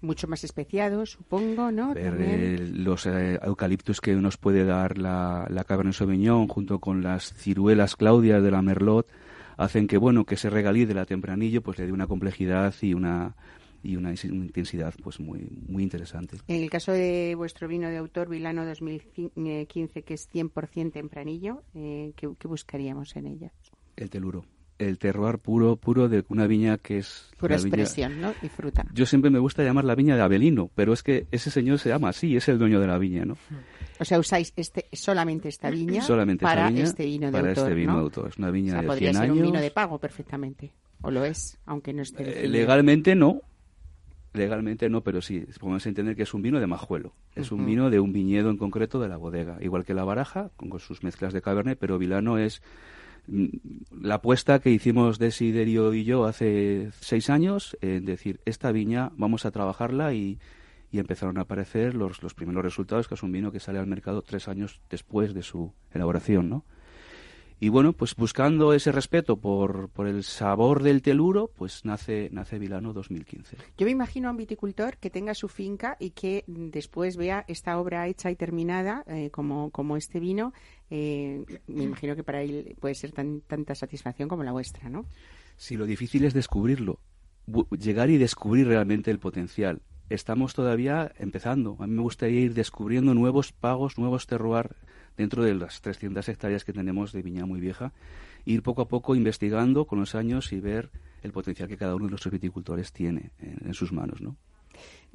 Mucho más especiado, supongo, ¿no? Eh, los eh, eucaliptus que nos puede dar la, la Cabernet Sauvignon junto con las ciruelas claudias de la Merlot hacen que bueno que ese regalí de la tempranillo pues le dé una complejidad y una y una intensidad pues muy muy interesante. En el caso de vuestro vino de autor Vilano 2015 que es 100% tempranillo, eh, ¿qué, buscaríamos en ella? El teluro el terroir puro puro de una viña que es pura expresión ¿no? y fruta yo siempre me gusta llamar la viña de Abelino pero es que ese señor se llama así es el dueño de la viña no hmm. O sea, usáis este, solamente esta viña para este vino de para autor, este vino de autor. Es una viña de podría ser un vino de pago perfectamente. O lo es, aunque no esté eh, Legalmente no. Legalmente no, pero sí, podemos entender que es un vino de majuelo. Es un vino de un viñedo en concreto de la bodega. Igual que la baraja, con sus mezclas de cabernet, pero Vilano es la apuesta que hicimos Desiderio y yo hace seis años, en decir, esta viña vamos a trabajarla y y empezaron a aparecer los, los primeros resultados, que es un vino que sale al mercado tres años después de su elaboración, ¿no? Y bueno, pues buscando ese respeto por, por el sabor del teluro, pues nace, nace Vilano 2015. Yo me imagino a un viticultor que tenga su finca y que después vea esta obra hecha y terminada, eh, como, como este vino, eh, me imagino que para él puede ser tan, tanta satisfacción como la vuestra, ¿no? Sí, lo difícil es descubrirlo, llegar y descubrir realmente el potencial estamos todavía empezando. A mí me gustaría ir descubriendo nuevos pagos, nuevos terroir dentro de las 300 hectáreas que tenemos de viña muy vieja, ir poco a poco investigando con los años y ver el potencial que cada uno de nuestros viticultores tiene en, en sus manos, ¿no?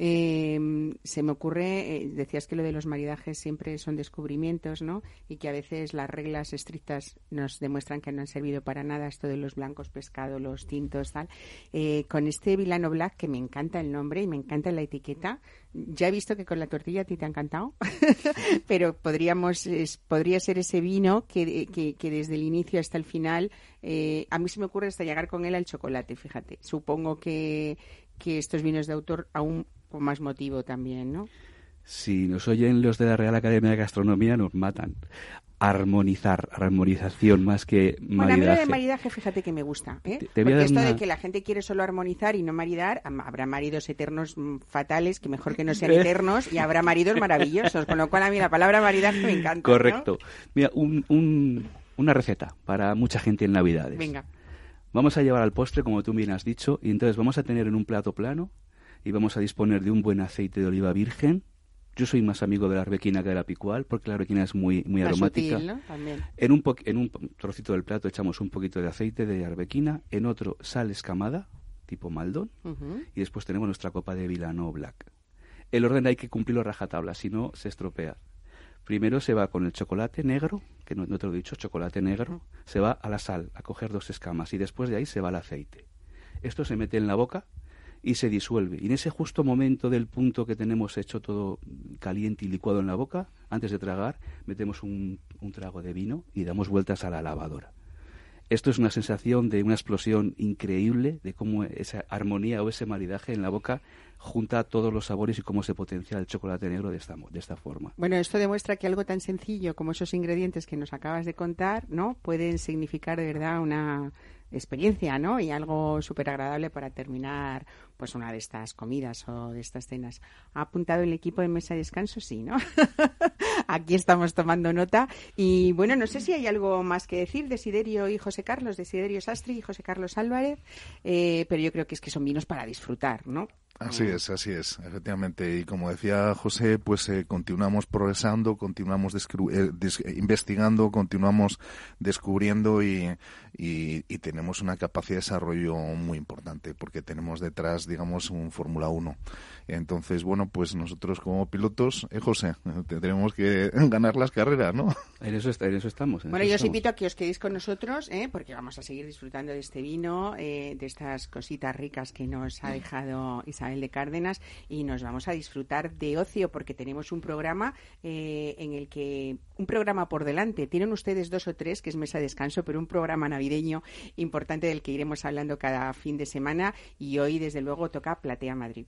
Eh, se me ocurre, eh, decías que lo de los maridajes siempre son descubrimientos, ¿no? Y que a veces las reglas estrictas nos demuestran que no han servido para nada, esto de los blancos pescado, los tintos, tal. Eh, con este Vilano Black, que me encanta el nombre y me encanta la etiqueta, ya he visto que con la tortilla a ti te ha encantado, *laughs* pero podríamos, podría ser ese vino que, que, desde el inicio hasta el final, eh, a mí se me ocurre hasta llegar con él al chocolate, fíjate. Supongo que, que estos vinos de autor aún con más motivo también, ¿no? Si nos oyen los de la Real Academia de Gastronomía, nos matan. Armonizar, armonización más que maridaje. Bueno, a mí de maridaje, fíjate que me gusta. ¿eh? Porque esto de que la gente quiere solo armonizar y no maridar, habrá maridos eternos mm, fatales que mejor que no sean *laughs* eternos y habrá maridos maravillosos. Con lo cual a mí la palabra maridaje me encanta. Correcto. Mira, un, una receta para mucha gente en Navidades. Venga. Vamos a llevar al postre, como tú bien has dicho, y entonces vamos a tener en un plato plano y vamos a disponer de un buen aceite de oliva virgen, Yo soy más amigo de la arbequina que de la picual porque la arbequina es muy, muy aromática. En, un en un trocito del plato echamos un poquito de aceite de arbequina, en otro sal escamada, tipo maldón, y después tenemos nuestra copa de Vilano Black. El orden hay que cumplirlo rajatabla, si no se estropea. Primero se va con el chocolate negro, que no, te lo he dicho, chocolate negro, se va a la sal, a coger dos escamas, y después de ahí se va al aceite. Esto se mete en la boca y se disuelve. Y en ese justo momento del punto que tenemos hecho todo caliente y licuado en la boca, antes de tragar, metemos un, un trago de vino y damos vueltas a la lavadora. Esto es una sensación de una explosión increíble, de cómo esa armonía o ese maridaje en la boca junta todos los sabores y cómo se potencia el chocolate negro de esta, de esta forma. Bueno, esto demuestra que algo tan sencillo como esos ingredientes que nos acabas de contar, ¿no? Pueden significar de verdad una experiencia, ¿no? Y algo súper agradable para terminar pues una de estas comidas o de estas cenas. ¿Ha apuntado el equipo de mesa de descanso? Sí, ¿no? *laughs* Aquí estamos tomando nota. Y bueno, no sé si hay algo más que decir de Siderio y José Carlos, de Siderio Sastri y José Carlos Álvarez, eh, pero yo creo que es que son vinos para disfrutar, ¿no? Así es, así es, efectivamente. Y como decía José, pues eh, continuamos progresando, continuamos eh, investigando, continuamos descubriendo y, y, tenemos una capacidad de desarrollo muy importante porque tenemos detrás, digamos, un Fórmula 1. Entonces, bueno, pues nosotros como pilotos, eh, José, *laughs* tendremos que *laughs* ganar las carreras, ¿no? En eso, en eso estamos. bueno, yo os invito a que os quedéis con nosotros, ¿eh? porque vamos a seguir disfrutando de este vino, de estas cositas ricas que nos ha dejado Isabel el de Cárdenas y nos vamos a disfrutar de ocio porque tenemos un programa eh, en el que un programa por delante. Tienen ustedes dos o tres que es mesa de descanso, pero un programa navideño importante del que iremos hablando cada fin de semana y hoy desde luego toca Platea Madrid.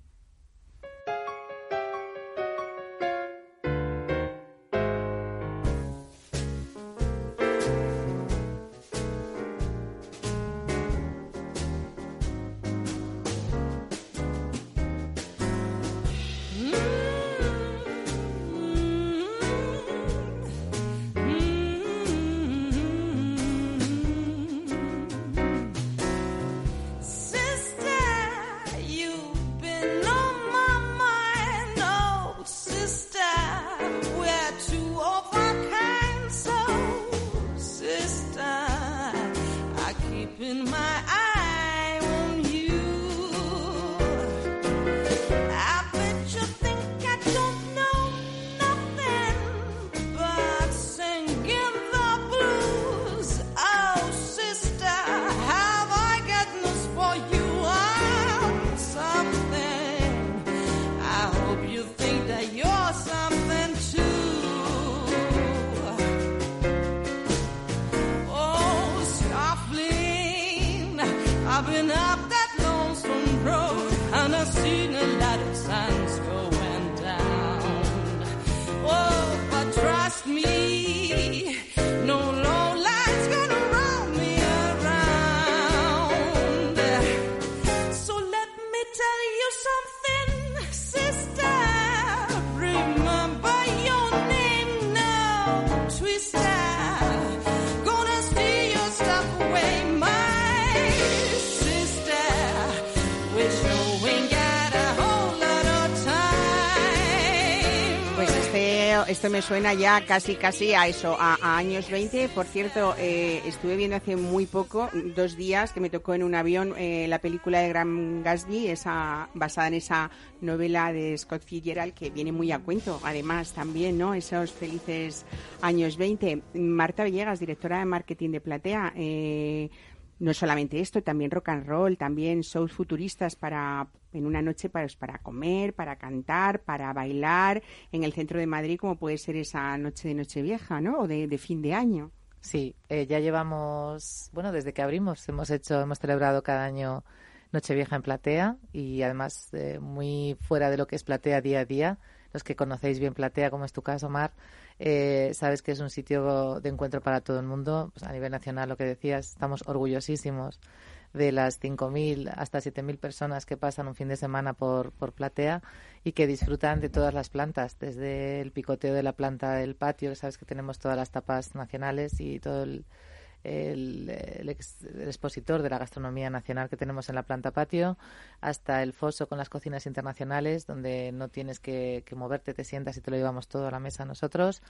Esto me suena ya casi casi a eso, a, años 20. Por cierto, eh, estuve viendo hace muy poco, dos días, que me tocó en un avión eh, la película de Graham Gatsby, esa, basada en esa novela de Scott Fitzgerald, que viene muy a cuento, además también, ¿no? Esos felices años 20. Marta Villegas, directora de marketing de Platea, eh, no solamente esto, también rock and roll, también shows futuristas para en una noche para, para comer, para cantar, para bailar en el centro de Madrid, como puede ser esa noche de Nochevieja, ¿no? O de, fin de año. Sí, eh, ya llevamos, bueno, desde que abrimos hemos hecho, hemos celebrado cada año Nochevieja en Platea y además eh, muy fuera de lo que es Platea día a día. Los que conocéis bien Platea, como es tu caso, Mar, eh, sabes que es un sitio de encuentro para todo el mundo. Pues a nivel nacional, lo que decías, estamos orgullosísimos de las 5.000 hasta 7.000 personas que pasan un fin de semana por, por Platea y que disfrutan de todas las plantas, desde el picoteo de la planta del patio, sabes que tenemos todas las tapas nacionales y todo el, el, expositor de la gastronomía nacional que tenemos en la planta patio, hasta el foso con las cocinas internacionales, donde no tienes que, que moverte, te sientas y te lo llevamos todo a la mesa nosotros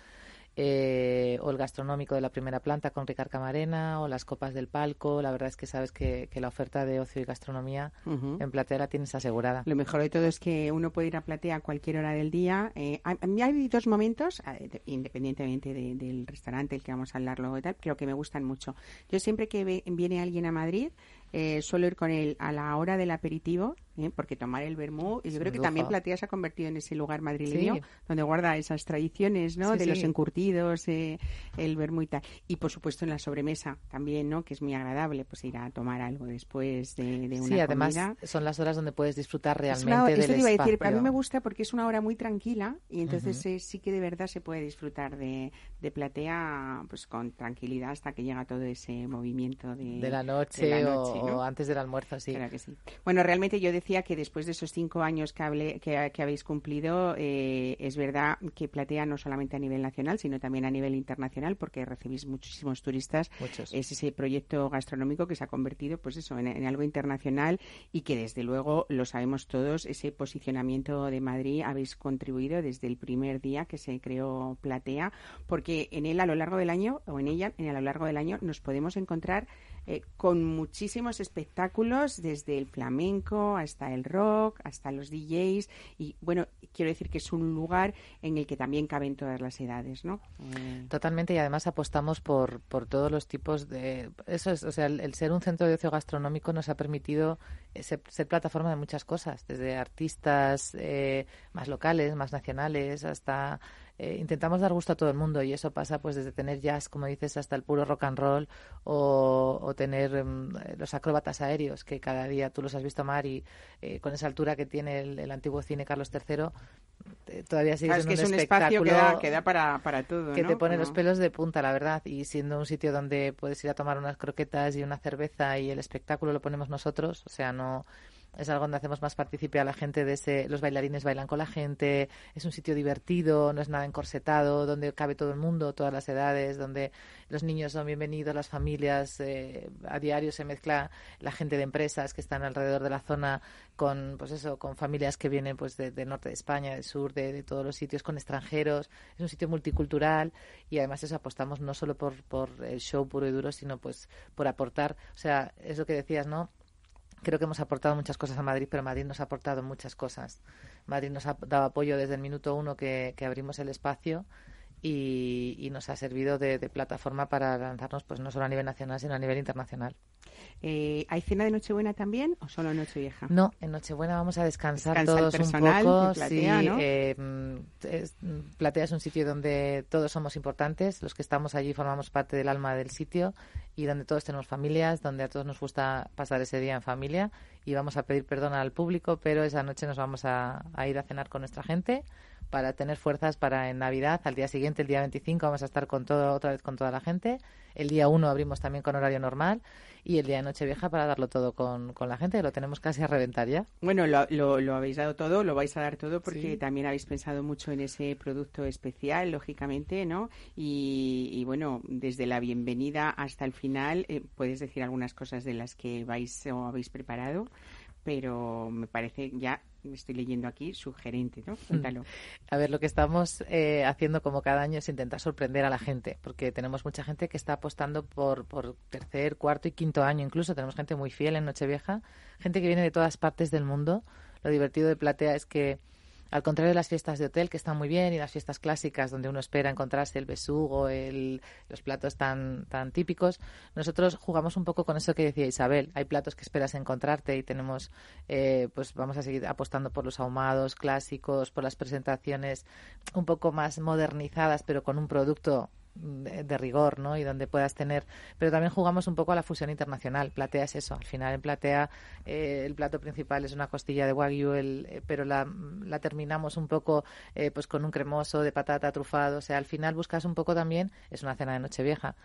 eh, o el gastronómico de la primera planta con Ricard Camarena, o las copas del palco. La verdad es que sabes que, la oferta de ocio y gastronomía en Platea la tienes asegurada. Lo mejor de todo es que uno puede ir a Platea a cualquier hora del día. Eh, a, mí hay dos momentos, eh, independientemente del restaurante, el que vamos a hablar luego y tal, creo que me gustan mucho. Yo siempre que viene alguien a Madrid, eh, suelo ir con él a la hora del aperitivo, ¿eh? porque tomar el vermú, y yo creo que también Platea se ha convertido en ese lugar madrileño donde guarda esas tradiciones, ¿no? de los encurtidos, eh, el vermú y tal. Y por supuesto en la sobremesa también, ¿no? Que es muy agradable, pues ir a tomar algo después de, de una Sí, además son las horas donde puedes disfrutar realmente del iba a decir, a mí me gusta porque es una hora muy tranquila y entonces sí que de verdad se puede disfrutar de, de Platea pues con tranquilidad hasta que llega todo ese movimiento de, la noche, o antes del almuerzo, sí. Claro que sí. Bueno, realmente yo decía que después de esos cinco años que, que, habéis cumplido, eh, es verdad que Platea no solamente a nivel nacional, sino también a nivel internacional, porque recibís muchísimos turistas. Muchos. Es ese proyecto gastronómico que se ha convertido, pues eso, en, algo internacional y que desde luego lo sabemos todos, ese posicionamiento de Madrid habéis contribuido desde el primer día que se creó Platea, porque en él a lo largo del año, o en ella, en a lo largo del año, nos podemos encontrar eh, con muchísimos espectáculos, desde el flamenco hasta el rock, hasta los DJs. Y bueno, quiero decir que es un lugar en el que también caben todas las edades, ¿no? Eh, Totalmente, y además apostamos por, por todos los tipos de. Eso es, o sea, el, ser un centro de ocio gastronómico nos ha permitido eh, ser, plataforma de muchas cosas, desde artistas más locales, más nacionales, hasta eh, intentamos dar gusto a todo el mundo y eso pasa pues desde tener jazz, como dices, hasta el puro rock and roll o, tener mm, los acróbatas aéreos que cada día tú los has visto, Mar, y eh, con esa altura que tiene el, antiguo cine Carlos III, eh, todavía sigue siendo es que un, es un espacio que da, que da para, para todo, Que te pone los pelos de punta, la verdad, y siendo un sitio donde puedes ir a tomar unas croquetas y una cerveza y el espectáculo lo ponemos nosotros, o sea, no es algo donde hacemos más partícipe a la gente de ese, los bailarines bailan con la gente, es un sitio divertido, no es nada encorsetado, donde cabe todo el mundo, todas las edades, donde los niños son bienvenidos, las familias, eh, a diario se mezcla la gente de empresas que están alrededor de la zona con, pues eso, con familias que vienen pues del norte de España, del sur, de, de, todos los sitios, con extranjeros, es un sitio multicultural y además eso apostamos no solo por, por el show puro y duro, sino pues por aportar, o sea, es lo que decías, ¿no? Creo que hemos aportado muchas cosas a Madrid, pero Madrid nos ha aportado muchas cosas. Madrid nos ha dado apoyo desde el minuto uno que, que abrimos el espacio y, nos ha servido de, plataforma para lanzarnos pues no solo a nivel nacional, sino a nivel internacional. Eh, ¿Hay cena de Nochebuena también o solo Nochevieja? No, en Nochebuena vamos a descansar todos un poco. Platea, eh, mm, Platea es un sitio donde todos somos importantes, los que estamos allí formamos parte del alma del sitio y donde todos tenemos familias, donde a todos nos gusta pasar ese día en familia. Y vamos a pedir perdón al público, pero esa noche nos vamos a ir a cenar con nuestra gente para tener fuerzas para en Navidad. Al día siguiente, el día 25, vamos a estar con todo, otra vez con toda la gente. El día 1 abrimos también con horario normal y el día de Nochevieja para darlo todo con, con la gente, lo tenemos casi a reventar ya. Bueno, lo, lo, habéis dado todo, lo vais a dar todo porque también habéis pensado mucho en ese producto especial, lógicamente, ¿no? Y, bueno, desde la bienvenida hasta el final, eh, puedes decir algunas cosas de las que vais o habéis preparado pero me parece ya estoy leyendo aquí, sugerente, ¿no? Cuéntalo. A ver, lo que estamos eh, haciendo como cada año es intentar sorprender a la gente, porque tenemos mucha gente que está apostando por, por tercer, cuarto y quinto año, incluso tenemos gente muy fiel en Nochevieja, gente que viene de todas partes del mundo. Lo divertido de Platea es que al contrario de las fiestas de hotel, que están muy bien, y las fiestas clásicas, donde uno espera encontrarse el besugo, el, los platos tan, tan típicos, nosotros jugamos un poco con eso que decía Isabel. Hay platos que esperas encontrarte y tenemos, eh, pues vamos a seguir apostando por los ahumados clásicos, por las presentaciones un poco más modernizadas, pero con un producto de, rigor, ¿no? Y donde puedas tener. Pero también jugamos un poco a la fusión internacional. Platea es eso. Al final, en Platea, eh, el plato principal es una costilla de wagyu, eh, pero la, la, terminamos un poco eh, pues con un cremoso de patata trufado. O sea, al final buscas un poco también. Es una cena de Nochevieja.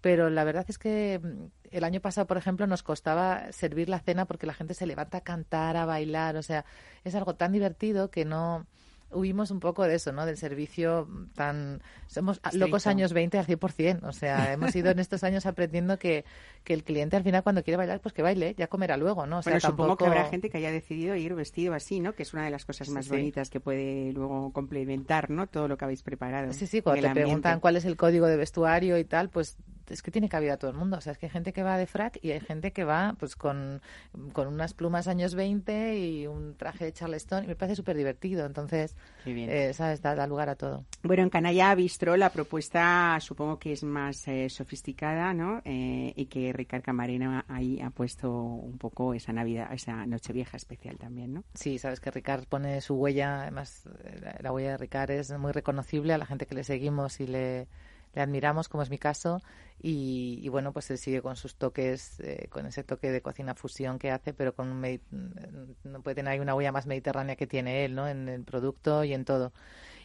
Pero la verdad es que mm, el año pasado, por ejemplo, nos costaba servir la cena porque la gente se levanta a cantar, a bailar. O sea, es algo tan divertido que no huimos un poco de eso, ¿no? Del servicio tan... Somos locos años 20 al 100%. O sea, *laughs* hemos ido en estos años aprendiendo que, que el cliente al final cuando quiere bailar, pues que baile, ya comerá luego, ¿no? O sea, supongo que habrá gente que haya decidido ir vestido así, ¿no? Que es una de las cosas más bonitas que puede luego complementar, ¿no? Todo lo que habéis preparado. Sí, sí, cuando te preguntan cuál es el código de vestuario y tal, pues es que tiene cabida todo el mundo. O sea, es que hay gente que va de frac y hay gente que va pues con, con unas plumas años 20 y un traje de Charleston y me parece súper divertido. Entonces, eh, ¿sabes? Da, lugar a todo. Bueno, en Canalla Bistro la propuesta supongo que es más eh, sofisticada, ¿no? Eh, y que Ricard Camarena ahí ha puesto un poco esa Navidad, esa Nochevieja especial también, ¿no? Sí, sabes que Ricard pone su huella, además la huella de Ricard es muy reconocible a la gente que le seguimos y le le admiramos, como es mi caso, y, bueno, pues él sigue con sus toques, eh, con ese toque de cocina fusión que hace, pero con un no puede tener ahí una huella más mediterránea que tiene él, ¿no? En el producto y en todo.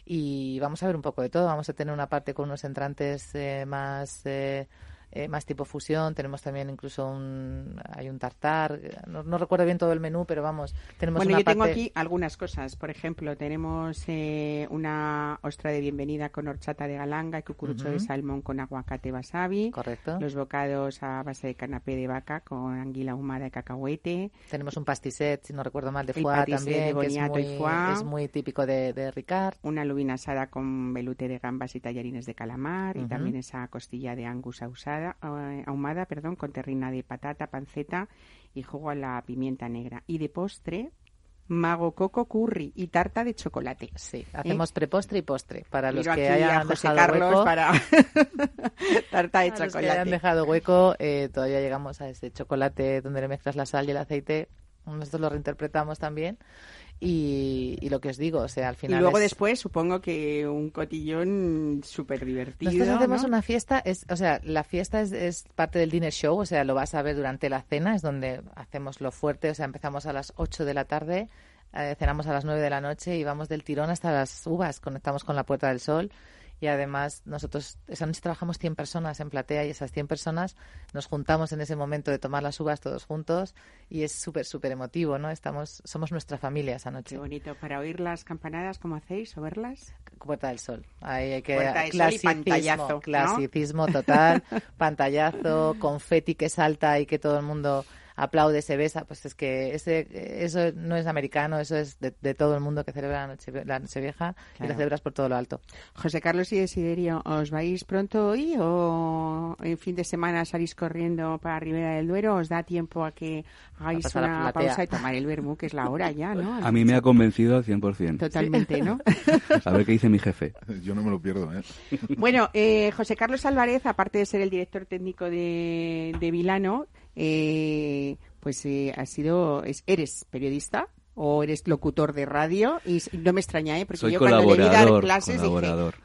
Y vamos a ver un poco de todo. Vamos a tener una parte con unos entrantes eh, más eh, eh, más tipo fusión. Tenemos también incluso un, hay un tartar. No, recuerdo bien todo el menú, pero vamos, tenemos Bueno, yo tengo aquí algunas cosas. Por ejemplo, tenemos eh, una ostra de bienvenida con horchata de galanga y cucurucho de salmón con aguacate wasabi. Correcto. Los bocados a base de canapé de vaca con anguila ahumada de cacahuete. Tenemos un pastisset, si no recuerdo mal, de foie también, que es muy, es muy típico de, de, Ricard. Una lubina asada con velute de gambas y tallarines de calamar y también esa costilla de angus usada eh, ahumada, perdón, con terrina de patata, panceta y jugo a la pimienta negra. Y de postre, mago coco curry y tarta de chocolate. Sí, ¿Eh? hacemos prepostre y postre para los que hayan dejado hueco. para *laughs* tarta de chocolate. Los que hayan dejado hueco, eh, todavía llegamos a ese chocolate donde le mezclas la sal y el aceite. Nosotros lo reinterpretamos también y, lo que os digo, o sea, al final. Y luego después, supongo que un cotillón súper divertido. Nosotros hacemos una fiesta, es, o sea, la fiesta es, es, parte del dinner show, o sea, lo vas a ver durante la cena, es donde hacemos lo fuerte, o sea, empezamos a las 8 de la tarde, eh, cenamos a las 9 de la noche y vamos del tirón hasta las uvas, conectamos con la Puerta del Sol y además nosotros esa noche trabajamos 100 personas en platea y esas 100 personas nos juntamos en ese momento de tomar las uvas todos juntos y es súper, súper emotivo, ¿no? Estamos, somos nuestra familia esa noche. Qué bonito. ¿Para oír las campanadas cómo hacéis o verlas? Puerta del Sol. Ahí hay que... clasicismo, clasicismo total, pantallazo, confeti que salta y que todo el mundo aplaude, se besa, pues es que ese, eso no es americano, eso es de, todo el mundo que celebra la, noche, la Nochevieja y la celebras por todo lo alto. José Carlos y Desiderio, ¿os vais pronto hoy o en fin de semana salís corriendo para Ribera del Duero? ¿Os da tiempo a que hagáis una pausa y tomar el vermú, que es la hora ya, ¿no? A, mí me ha convencido al 100%. Totalmente, ¿no? a ver qué dice mi jefe. Yo no me lo pierdo, ¿eh? Bueno, eh, José Carlos Álvarez, aparte de ser el director técnico de, de Vilano, eh, pues eh, has sido, eres periodista o eres locutor de radio y no me extraña, ¿eh? porque yo cuando le dar clases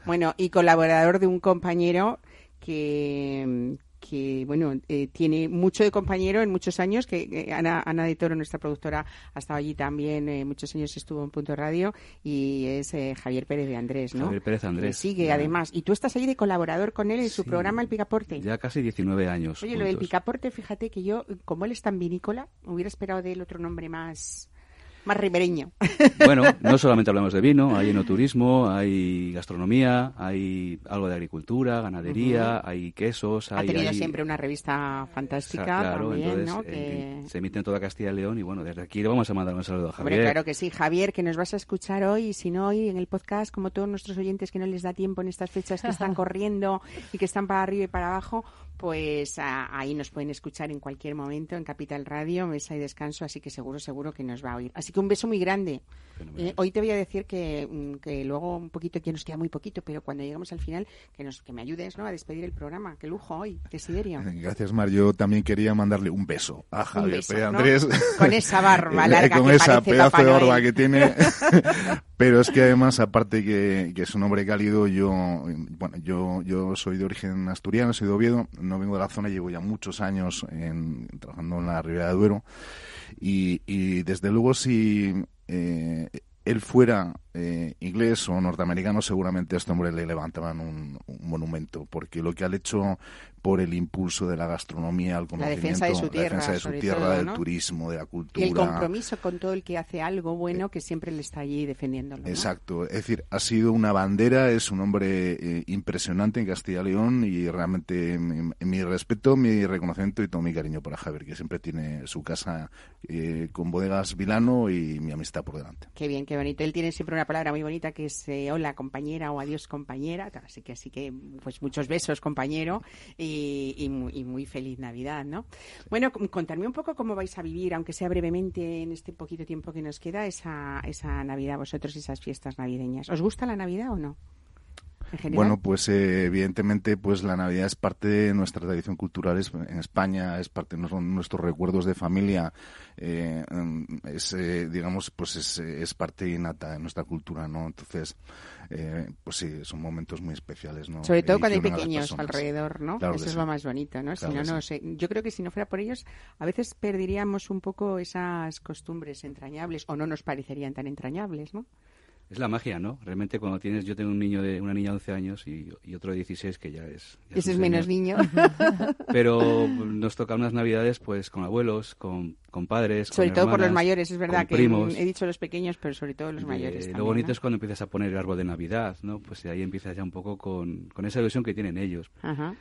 bueno, y colaborador de un compañero que, que bueno eh, tiene mucho de compañero en muchos años que Ana, Ana de Toro nuestra productora ha estado allí también eh, muchos años estuvo en Punto Radio y es eh, Javier Pérez de Andrés ¿no? Javier Pérez Andrés sigue además. Y tú estás ahí de colaborador con él en su programa El Picaporte. ya casi 19 años oye lo del Picaporte fíjate que yo como él es tan vinícola hubiera esperado de él otro nombre más más ribereño. *laughs* Bueno, no solamente hablamos de vino, hay enoturismo, hay gastronomía, hay algo de agricultura, ganadería, hay quesos. Ha tenido siempre una revista fantástica claro, también, ¿no? Que... Se emite en toda Castilla y León y bueno, desde aquí le vamos a mandar un saludo a Javier. claro que sí, Javier, que nos vas a escuchar hoy y si no hoy en el podcast, como todos nuestros oyentes que no les da tiempo en estas fechas que están *laughs* corriendo y que están para arriba y para abajo, pues ahí nos pueden escuchar en cualquier momento en Capital Radio, Mesa y Descanso, así que seguro, seguro que nos va a oír. Así que un beso muy grande. Eh, hoy te voy a decir que, mm, que, luego un poquito, que nos queda muy poquito, pero cuando lleguemos al final, que nos que me ayudes ¿no? a despedir el programa. Qué lujo hoy, Desiderio. *laughs* Gracias, Mar. Yo también quería mandarle un beso a Javier Andrés. Con esa barba *laughs* larga Con esa pedazo de barba que tiene. *laughs* pero es que además, aparte que, que, es un hombre cálido, yo, bueno, yo, yo soy de origen asturiano, soy de Oviedo, no vengo de la zona, llevo ya muchos años en, trabajando en la Ribera de Duero. Y, y desde luego, si eh, él fuera eh, inglés o norteamericano, seguramente a este hombre le levantaban un, monumento, porque lo que ha hecho por el impulso de la gastronomía, al conocimiento, la defensa de su tierra, defensa de su tierra del turismo, de la cultura. Y el compromiso con todo el que hace algo bueno, que siempre le está allí defendiéndolo. Exacto, es decir, ha sido una bandera, es un hombre eh, impresionante en Castilla y León y realmente mi, respeto, mi reconocimiento y todo mi cariño para Javier, que siempre tiene su casa eh, con bodegas Vilano y mi amistad por delante. Qué bien, qué bonito. Él tiene siempre una palabra muy bonita que es eh, hola compañera o adiós compañera, así que así que pues muchos besos compañero y, muy, feliz Navidad, ¿no? Bueno, contarme un poco cómo vais a vivir, aunque sea brevemente en este poquito tiempo que nos queda, esa, esa Navidad vosotros, esas fiestas navideñas. ¿Os gusta la Navidad o no? Bueno, pues eh, evidentemente pues la Navidad es parte de nuestra tradición cultural en España, es parte de nuestros recuerdos de familia, eh, es eh, digamos pues es, es, parte innata de nuestra cultura, ¿no? Entonces pues sí, son momentos muy especiales, ¿no? Sobre todo cuando hay pequeños alrededor, ¿no? Eso es lo más bonito, ¿no? si no, no sé. Yo creo que si no fuera por ellos, a veces perderíamos un poco esas costumbres entrañables o no nos parecerían tan entrañables, ¿no? Es la magia, ¿no? Realmente cuando tienes, yo tengo un niño de una niña de 11 años y, otro de 16 que ya es... Ese es menos niño. *laughs* Pero nos toca unas navidades pues con abuelos, con, con padres, Sobre todo por los mayores, es verdad que he dicho los pequeños, pero sobre todo los mayores. lo bonito es cuando empiezas a poner el árbol de Navidad, ¿no? Pues ahí empiezas ya un poco con, con esa ilusión que tienen ellos. Ajá.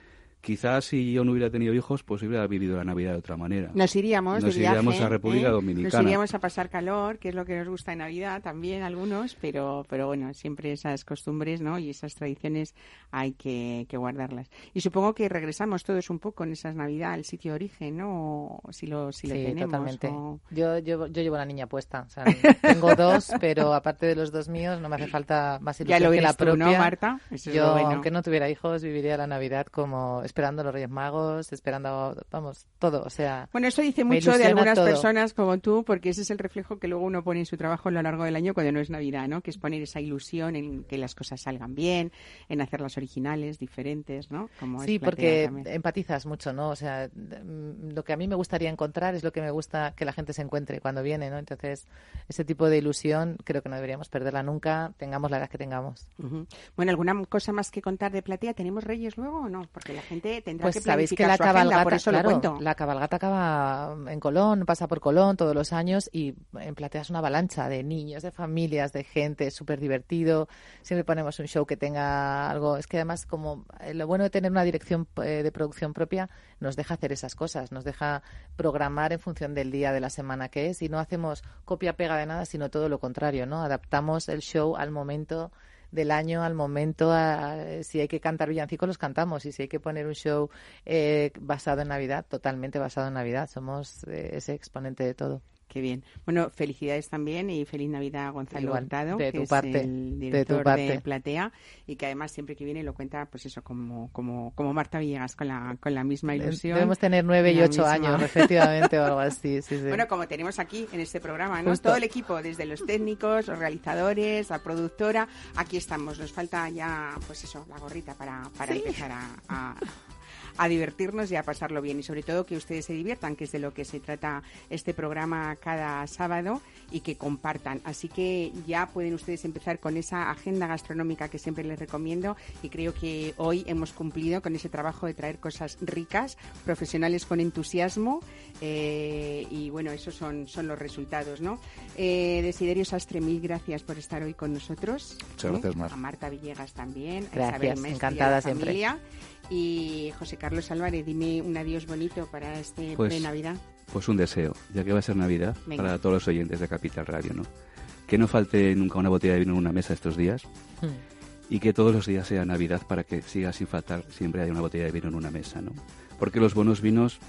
Quizás si yo no hubiera tenido hijos, pues hubiera vivido la Navidad de otra manera. Nos iríamos, nos iríamos a República ¿eh? Dominicana. Nos iríamos a pasar calor, que es lo que nos gusta en Navidad también algunos, pero, pero bueno, siempre esas costumbres ¿no? y esas tradiciones hay que, guardarlas. Y supongo que regresamos todos un poco en esas Navidad al sitio de origen, ¿no? O si lo, si lo tenemos. totalmente. Yo, yo, yo llevo la niña puesta. O sea, tengo dos, pero aparte de los dos míos no me hace falta más ilusión ya lo que la propia. ¿no, Marta? yo, aunque no tuviera hijos, viviría la Navidad como esperando los Reyes Magos, esperando, vamos, todo, o sea... Bueno, eso dice mucho de algunas personas como tú, porque ese es el reflejo que luego uno pone en su trabajo a lo largo del año cuando no es Navidad, ¿no? Que es poner esa ilusión en que las cosas salgan bien, en hacerlas originales, diferentes, ¿no? Como sí, porque empatizas mucho, ¿no? O sea, mm, lo que a mí me gustaría encontrar es lo que me gusta que la gente se encuentre cuando viene, ¿no? Entonces, ese tipo de ilusión creo que no deberíamos perderla nunca, tengamos la edad que tengamos. Bueno, ¿alguna cosa más que contar de Platea? ¿Tenemos Reyes luego o no? Porque la gente tendrá pues que sabéis que la cabalgata, la cabalgata acaba en Colón, pasa por Colón todos los años y en Platea es una avalancha de niños, de familias, de gente, súper divertido. Siempre ponemos un show que tenga algo. Es que además, como eh, lo bueno de tener una dirección eh, de producción propia, nos deja hacer esas cosas, nos deja programar en función del día de la semana que es y no hacemos copia-pega de nada, sino todo lo contrario, ¿no? Adaptamos el show al momento del año al momento. si hay que cantar villancicos, los cantamos. Y si hay que poner un show eh, basado en Navidad, totalmente basado en Navidad. Somos eh, ese exponente de todo. Qué bien. Bueno, felicidades también y feliz Navidad a Gonzalo Hurtado, de que es el director de, Platea y que además siempre que viene lo cuenta, pues eso, como, como, como Marta Villegas, con la, con la misma ilusión. Debemos tener nueve y ocho años, efectivamente, o algo así. Bueno, como tenemos aquí en este programa, ¿no? Todo el equipo, desde los técnicos, los realizadores, la productora, aquí estamos. Nos falta ya, pues eso, la gorrita para, para empezar a a divertirnos y a pasarlo bien y sobre todo que ustedes se diviertan, que es de lo que se trata este programa cada sábado y que compartan. Así que ya pueden ustedes empezar con esa agenda gastronómica que siempre les recomiendo y creo que hoy hemos cumplido con ese trabajo de traer cosas ricas, profesionales con entusiasmo eh, y bueno, esos son, son los resultados, ¿no? Eh, Desiderio Sastre, mil gracias por estar hoy con nosotros. Muchas gracias, Mar. A Marta Villegas también. Gracias, encantada siempre. Y José Carlos Álvarez, dime un adiós bonito para este pues, de Navidad. Pues un deseo, ya que va a ser Navidad, para todos los oyentes de Capital Radio, ¿no? Que no falte nunca una botella de vino en una mesa estos días. Hmm. Y que todos los días sea Navidad para que siga sin faltar siempre hay una botella de vino en una mesa, ¿no? Porque los buenos vinos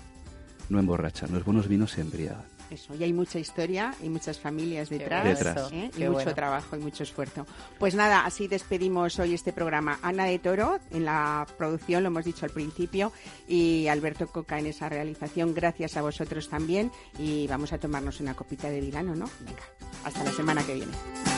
no emborrachan, los buenos vinos se embriagan. Eso, y hay mucha historia y muchas familias detrás, ¿eh? y mucho trabajo y mucho esfuerzo. Pues nada, así despedimos hoy este programa. Ana de Toro en la producción, lo hemos dicho al principio, y Alberto Coca en esa realización. Gracias a vosotros también y vamos a tomarnos una copita de vilano, ¿no? Venga, hasta la semana que viene.